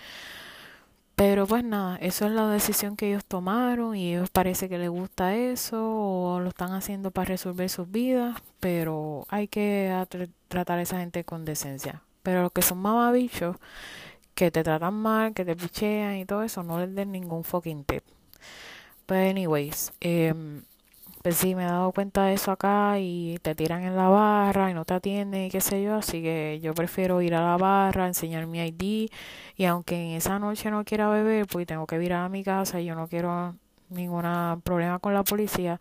Pero pues nada, eso es la decisión que ellos tomaron y ellos parece que les gusta eso o lo están haciendo para resolver sus vidas, pero hay que tratar a esa gente con decencia. Pero los que son mamabichos, que te tratan mal, que te pichean y todo eso, no les den ningún fucking tip. Pero anyways, eh, pues sí, me he dado cuenta de eso acá y te tiran en la barra y no te atienden y qué sé yo, así que yo prefiero ir a la barra, enseñar mi ID y aunque en esa noche no quiera beber porque tengo que ir a mi casa y yo no quiero ningún problema con la policía,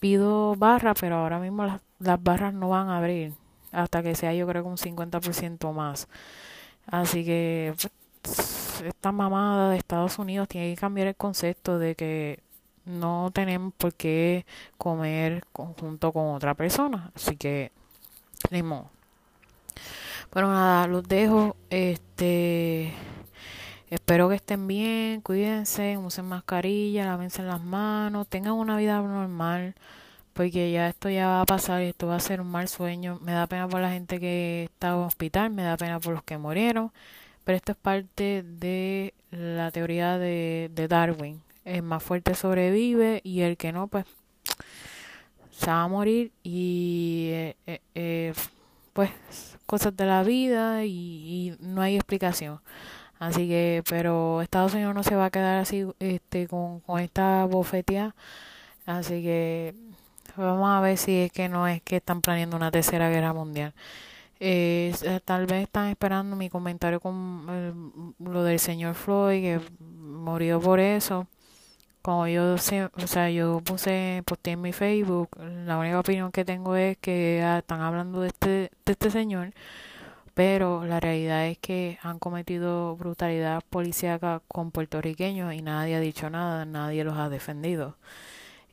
pido barra, pero ahora mismo las, las barras no van a abrir hasta que sea yo creo que un 50% más. Así que pues, esta mamada de Estados Unidos tiene que cambiar el concepto de que no tenemos por qué comer junto con otra persona. Así que, ni modo. Bueno, nada, los dejo. Este. Espero que estén bien, cuídense, usen mascarilla, lávense las manos, tengan una vida normal, porque ya esto ya va a pasar y esto va a ser un mal sueño. Me da pena por la gente que está en hospital, me da pena por los que murieron, pero esto es parte de la teoría de, de Darwin el más fuerte sobrevive y el que no, pues se va a morir y eh, eh, eh, pues cosas de la vida y, no hay explicación. Así que, pero Estados Unidos no se va a quedar así este con, con esta bofetea. Así que vamos a ver si es que no es que están planeando una tercera guerra mundial. tal vez están esperando mi comentario con lo del señor Floyd que murió por eso como yo, o sea, yo puse, posté en mi Facebook, la única opinión que tengo es que ah, están hablando de este, de este señor, pero la realidad es que han cometido brutalidad policíaca con puertorriqueños y nadie ha dicho nada, nadie los ha defendido.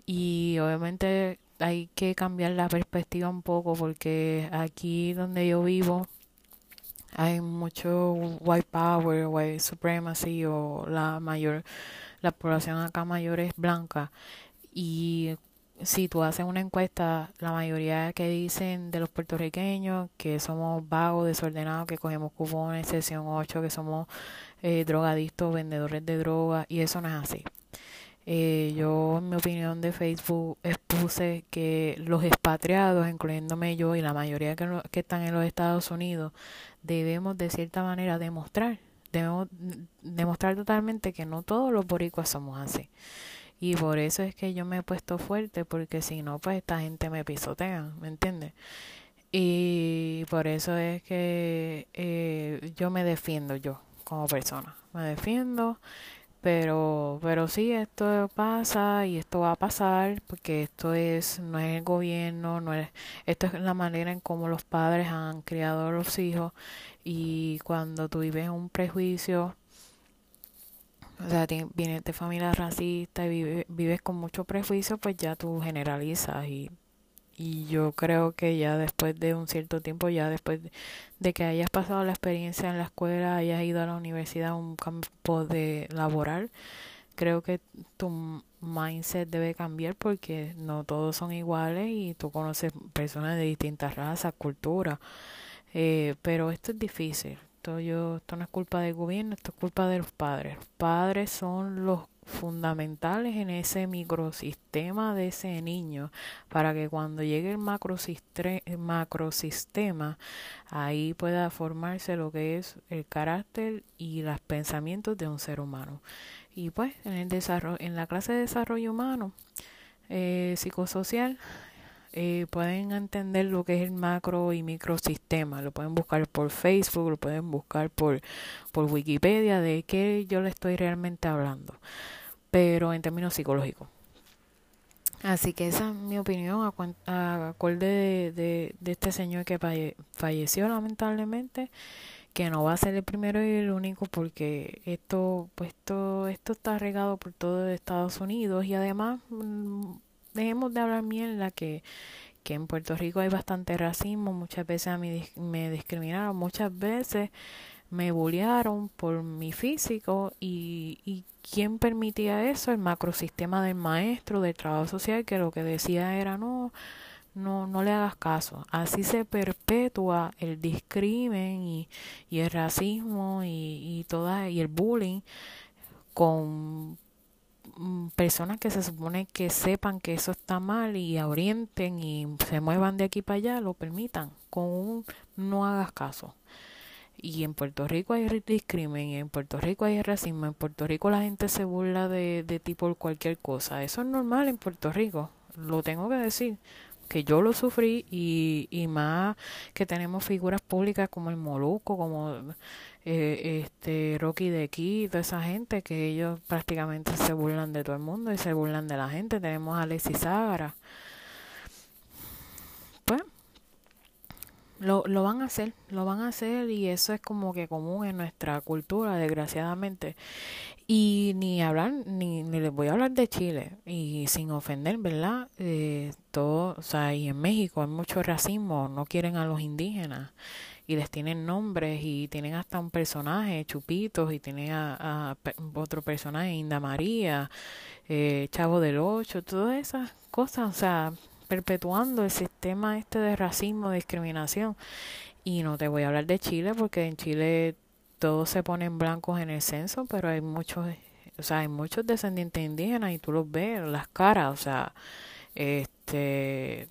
Y obviamente hay que cambiar la perspectiva un poco porque aquí donde yo vivo hay mucho white power, white supremacy o la mayor la población acá mayor es blanca y si tú haces una encuesta, la mayoría que dicen de los puertorriqueños que somos vagos, desordenados, que cogemos cupones, sesión 8, que somos eh, drogadictos, vendedores de droga, y eso no es así. Eh, yo, en mi opinión de Facebook, expuse que los expatriados, incluyéndome yo y la mayoría que, que están en los Estados Unidos, debemos de cierta manera demostrar debemos demostrar totalmente que no todos los boricuas somos así. Y por eso es que yo me he puesto fuerte, porque si no, pues esta gente me pisotea, ¿me entiendes? Y por eso es que eh, yo me defiendo yo como persona. Me defiendo, pero, pero sí, esto pasa y esto va a pasar porque esto es, no es el gobierno, no es, esto es la manera en cómo los padres han criado a los hijos y cuando tú vives un prejuicio, o sea, vienes de familia racista y vives con mucho prejuicio, pues ya tú generalizas y, y yo creo que ya después de un cierto tiempo, ya después de que hayas pasado la experiencia en la escuela, hayas ido a la universidad, a un campo de laboral, creo que tu mindset debe cambiar porque no todos son iguales y tú conoces personas de distintas razas, culturas. Eh, pero esto es difícil. Esto, yo, esto no es culpa del gobierno, esto es culpa de los padres. Los padres son los fundamentales en ese microsistema de ese niño para que cuando llegue el macrosistema ahí pueda formarse lo que es el carácter y los pensamientos de un ser humano y pues en el desarrollo en la clase de desarrollo humano eh, psicosocial eh, pueden entender lo que es el macro y microsistema. Lo pueden buscar por Facebook, lo pueden buscar por, por Wikipedia de qué yo le estoy realmente hablando, pero en términos psicológicos. Así que esa es mi opinión a, acorde de, de, este señor que falleció lamentablemente, que no va a ser el primero y el único porque esto, pues esto, esto está regado por todo Estados Unidos y además mm, dejemos de hablar la que, que en Puerto Rico hay bastante racismo, muchas veces a mí me discriminaron, muchas veces me bullearon por mi físico. Y, y quién permitía eso, el macrosistema del maestro, del trabajo social, que lo que decía era no, no, no le hagas caso. Así se perpetúa el discrimen y, y el racismo y, y toda y el bullying con personas que se supone que sepan que eso está mal y orienten y se muevan de aquí para allá, lo permitan, con un no hagas caso. Y en Puerto Rico hay discrimen, en Puerto Rico hay racismo, en Puerto Rico la gente se burla de, de ti por cualquier cosa. Eso es normal en Puerto Rico, lo tengo que decir que yo lo sufrí y, y más que tenemos figuras públicas como el Moluco, como eh, este Rocky de aquí, toda esa gente que ellos prácticamente se burlan de todo el mundo y se burlan de la gente. Tenemos a Alexis Zagara. Pues lo, lo van a hacer, lo van a hacer y eso es como que común en nuestra cultura, desgraciadamente. Y ni hablar, ni, ni les voy a hablar de Chile, y sin ofender, ¿verdad? Eh, todo, o sea, y en México hay mucho racismo, no quieren a los indígenas y les tienen nombres y tienen hasta un personaje, Chupitos, y tienen a, otro personaje, Inda María, eh, Chavo del Ocho, todas esas cosas, o sea, perpetuando el sistema este de racismo, discriminación. Y no te voy a hablar de Chile porque en Chile todos se ponen blancos en el censo, pero hay muchos, o sea, hay muchos descendientes indígenas y tú los ves, las caras, o sea, este,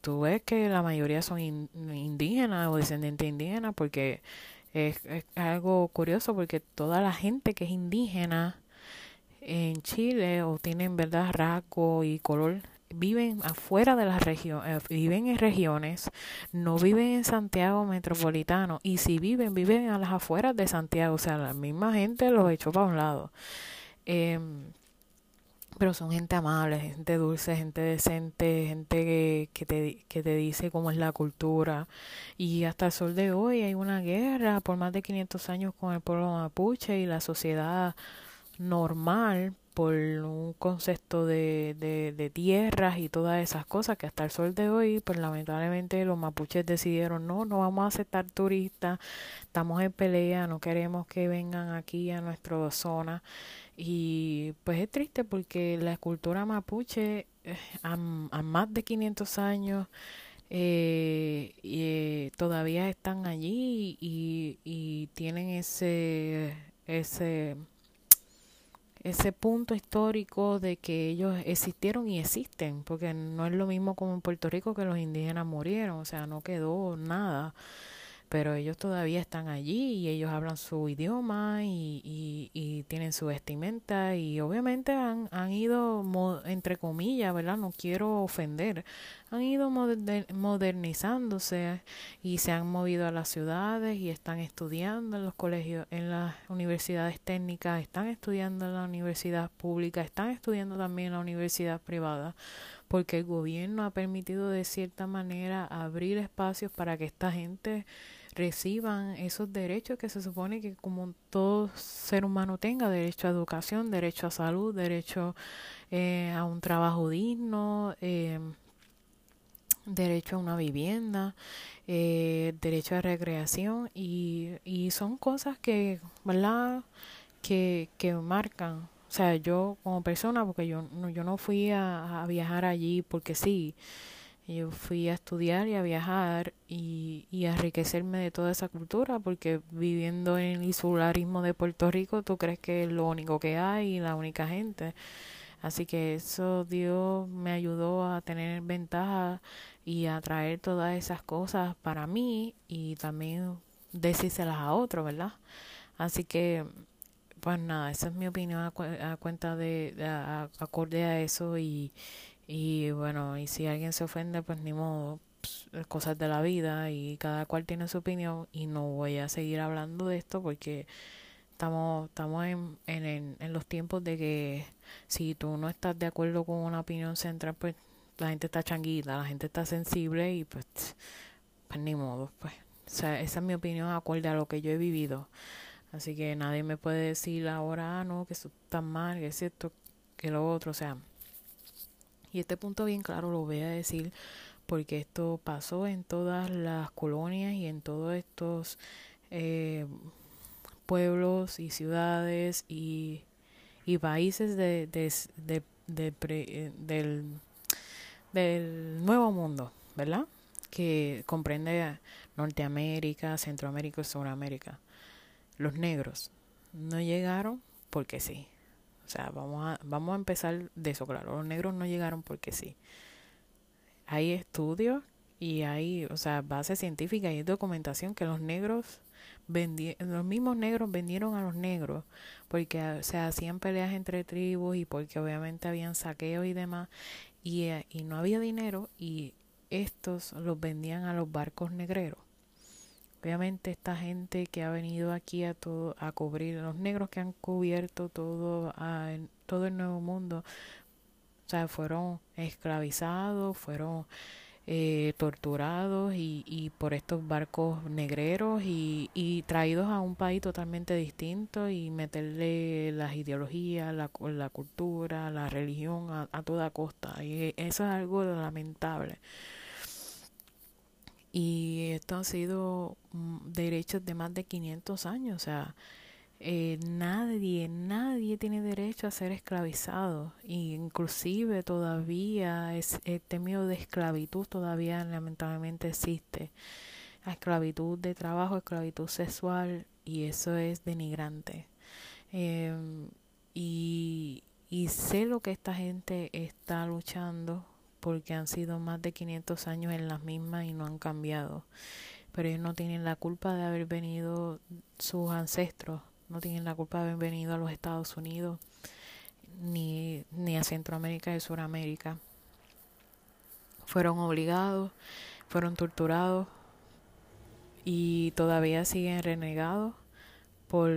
tú, ves que la mayoría son indígenas o descendientes indígenas porque es, es algo curioso porque toda la gente que es indígena en Chile o tienen verdad rasgo y color viven afuera de las regiones, eh, viven en regiones, no viven en Santiago metropolitano y si viven, viven a las afueras de Santiago, o sea, la misma gente los echó para un lado. Em, pero son gente amable, gente dulce, gente decente, gente que, te, que te dice cómo es la cultura. Y hasta el sol de hoy hay una guerra por más de 500 años con el pueblo mapuche y la sociedad normal por un concepto de, de, tierras y todas esas cosas que hasta el sol de hoy, pues lamentablemente los mapuches decidieron no, no vamos a aceptar turistas, estamos en pelea, no queremos que vengan aquí a nuestra zona y pues es triste porque la escultura mapuche eh, a, más de 500 años eh, eh, todavía están allí y, y tienen ese ese ese punto histórico de que ellos existieron y existen, porque no es lo mismo como en Puerto Rico que los indígenas murieron, o sea, no quedó nada pero ellos todavía están allí y ellos hablan su idioma y, y, y tienen su vestimenta y obviamente han, han ido, entre comillas, ¿verdad? No quiero ofender, han ido modernizándose y se han movido a las ciudades y están estudiando en los colegios, en las universidades técnicas, están estudiando en la universidad pública, están estudiando también en la universidad privada porque el gobierno ha permitido de cierta manera abrir espacios para que esta gente reciban esos derechos que se supone que como todo ser humano tenga, derecho a educación, derecho a salud, derecho eh, a un trabajo digno, eh, derecho a una vivienda, eh, derecho a recreación y, y son cosas que, ¿verdad? Que, que marcan. O sea, yo como persona, porque yo no, yo no fui a, a viajar allí porque sí, yo fui a estudiar y a viajar y, y a enriquecerme de toda esa cultura, porque viviendo en el insularismo de Puerto Rico, tú crees que es lo único que hay y la única gente. Así que eso Dios me ayudó a tener ventaja y a traer todas esas cosas para mí y también decírselas a otros, ¿verdad? Así que, pues nada, esa es mi opinión a, cuenta de, a, acorde a eso y, y bueno, y si alguien se ofende, pues ni modo, pues, cosas de la vida y cada cual tiene su opinión y no voy a seguir hablando de esto porque estamos, estamos en, en, en los tiempos de que si tú no estás de acuerdo con una opinión central, pues la gente está changuita, la gente está sensible y pues, pues ni modo, pues. O sea, esa es mi opinión acorde a lo que yo he vivido. Así que nadie me puede decir ahora, ah, no, que eso está mal, que es esto, que lo otro, o sea, y este punto bien claro lo voy a decir porque esto pasó en todas las colonias y en todos estos eh, pueblos y ciudades y, y países de, de, de, eh, del, del nuevo mundo, ¿verdad? Que comprende Norteamérica, Centroamérica y Suramérica. Los negros no llegaron porque sí. O sea, vamos a, vamos a empezar de eso, claro. Los negros no llegaron porque sí. Hay estudios y hay, o sea, base científica y documentación que los negros los mismos negros vendieron a los negros porque se hacían peleas entre tribus y porque obviamente habían saqueos y demás y, eh, y no había dinero y estos los vendían a los barcos negreros. Obviamente esta gente que ha venido aquí a todo a cubrir los negros que han cubierto todo todo el nuevo mundo, o sea, fueron esclavizados, fueron eh, torturados y, y, por estos barcos negreros y, y, traídos a un país totalmente distinto y meterle las ideologías, la, la cultura, la religión a, a toda costa. Y eso es algo lamentable. Y esto ha sido mm, derechos de más de 500 años, o sea, eh, nadie, nadie tiene derecho a ser esclavizado. Y inclusive todavía es, este miedo de esclavitud todavía lamentablemente existe. esclavitud de trabajo, esclavitud sexual y eso es denigrante. Em, y, y sé lo que esta gente está luchando porque han sido más de 500 años en las mismas y no han cambiado. Pero ellos no tienen la culpa de haber venido sus ancestros no tienen la culpa de haber venido a los Estados Unidos ni, ni a Centroamérica y Suramérica. Fueron obligados, fueron torturados y todavía siguen renegados por,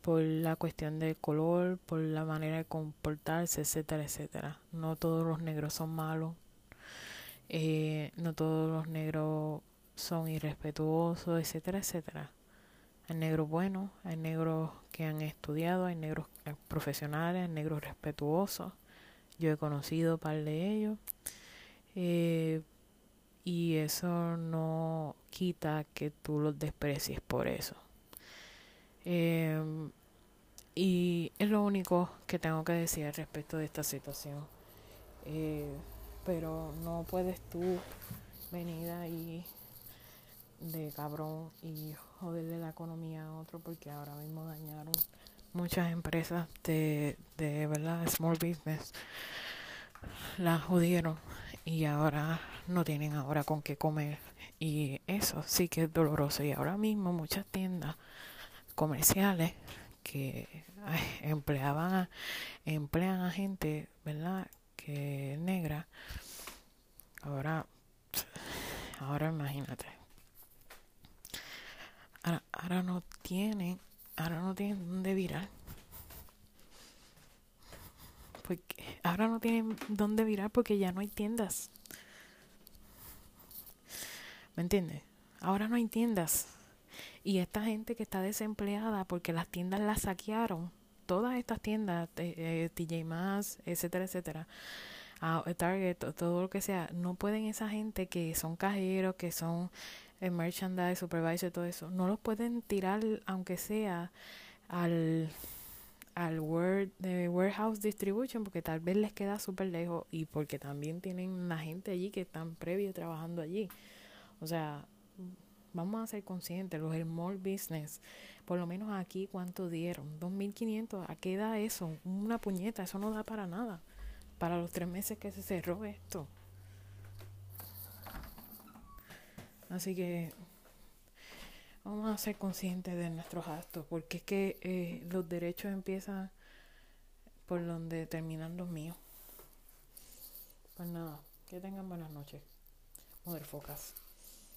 por la cuestión del color, por la manera de comportarse, etcétera, etcétera. No todos los negros son malos, eh, no todos los negros son irrespetuosos, etcétera, etcétera. Hay negros buenos, hay negros que han estudiado, hay negros profesionales, hay negros respetuosos. Yo he conocido un par de ellos. Eh, y eso no quita que tú los desprecies por eso. Eh, y es lo único que tengo que decir respecto de esta situación. Eh, pero no puedes tú venir ahí de cabrón y joderle la economía a otro porque ahora mismo dañaron muchas empresas de, de verdad small business. Las jodieron y ahora no tienen ahora con qué comer. Y eso sí que es doloroso. Y ahora mismo muchas tiendas comerciales que empleaban a, emplean a gente verdad negra ahora ahora imagínate Ahora, no tienen, ahora no tienen dónde virar. Porque ahora no tienen dónde virar porque ya no hay tiendas. ¿Me entiendes? Ahora no hay tiendas. Y esta gente que está desempleada porque las tiendas las saquearon, todas estas tiendas, eh, TJ Maxx, etcétera, etcétera, Target, todo lo que sea, no pueden esa gente que son cajeros, que son el merchandise, supervisor, todo eso, no los pueden tirar, aunque sea al, al word, de warehouse distribution, porque tal vez les queda súper lejos y porque también tienen la gente allí que están previo trabajando allí. O sea, vamos a ser conscientes, los small business, por lo menos aquí, ¿cuánto dieron? 2.500, ¿a qué da eso? Una puñeta, eso no da para nada. Para los tres meses que se cerró esto. Así que vamos a ser conscientes de nuestros actos, porque es que eh, los derechos empiezan por donde terminan los míos. Pues nada, que tengan buenas noches. Focas.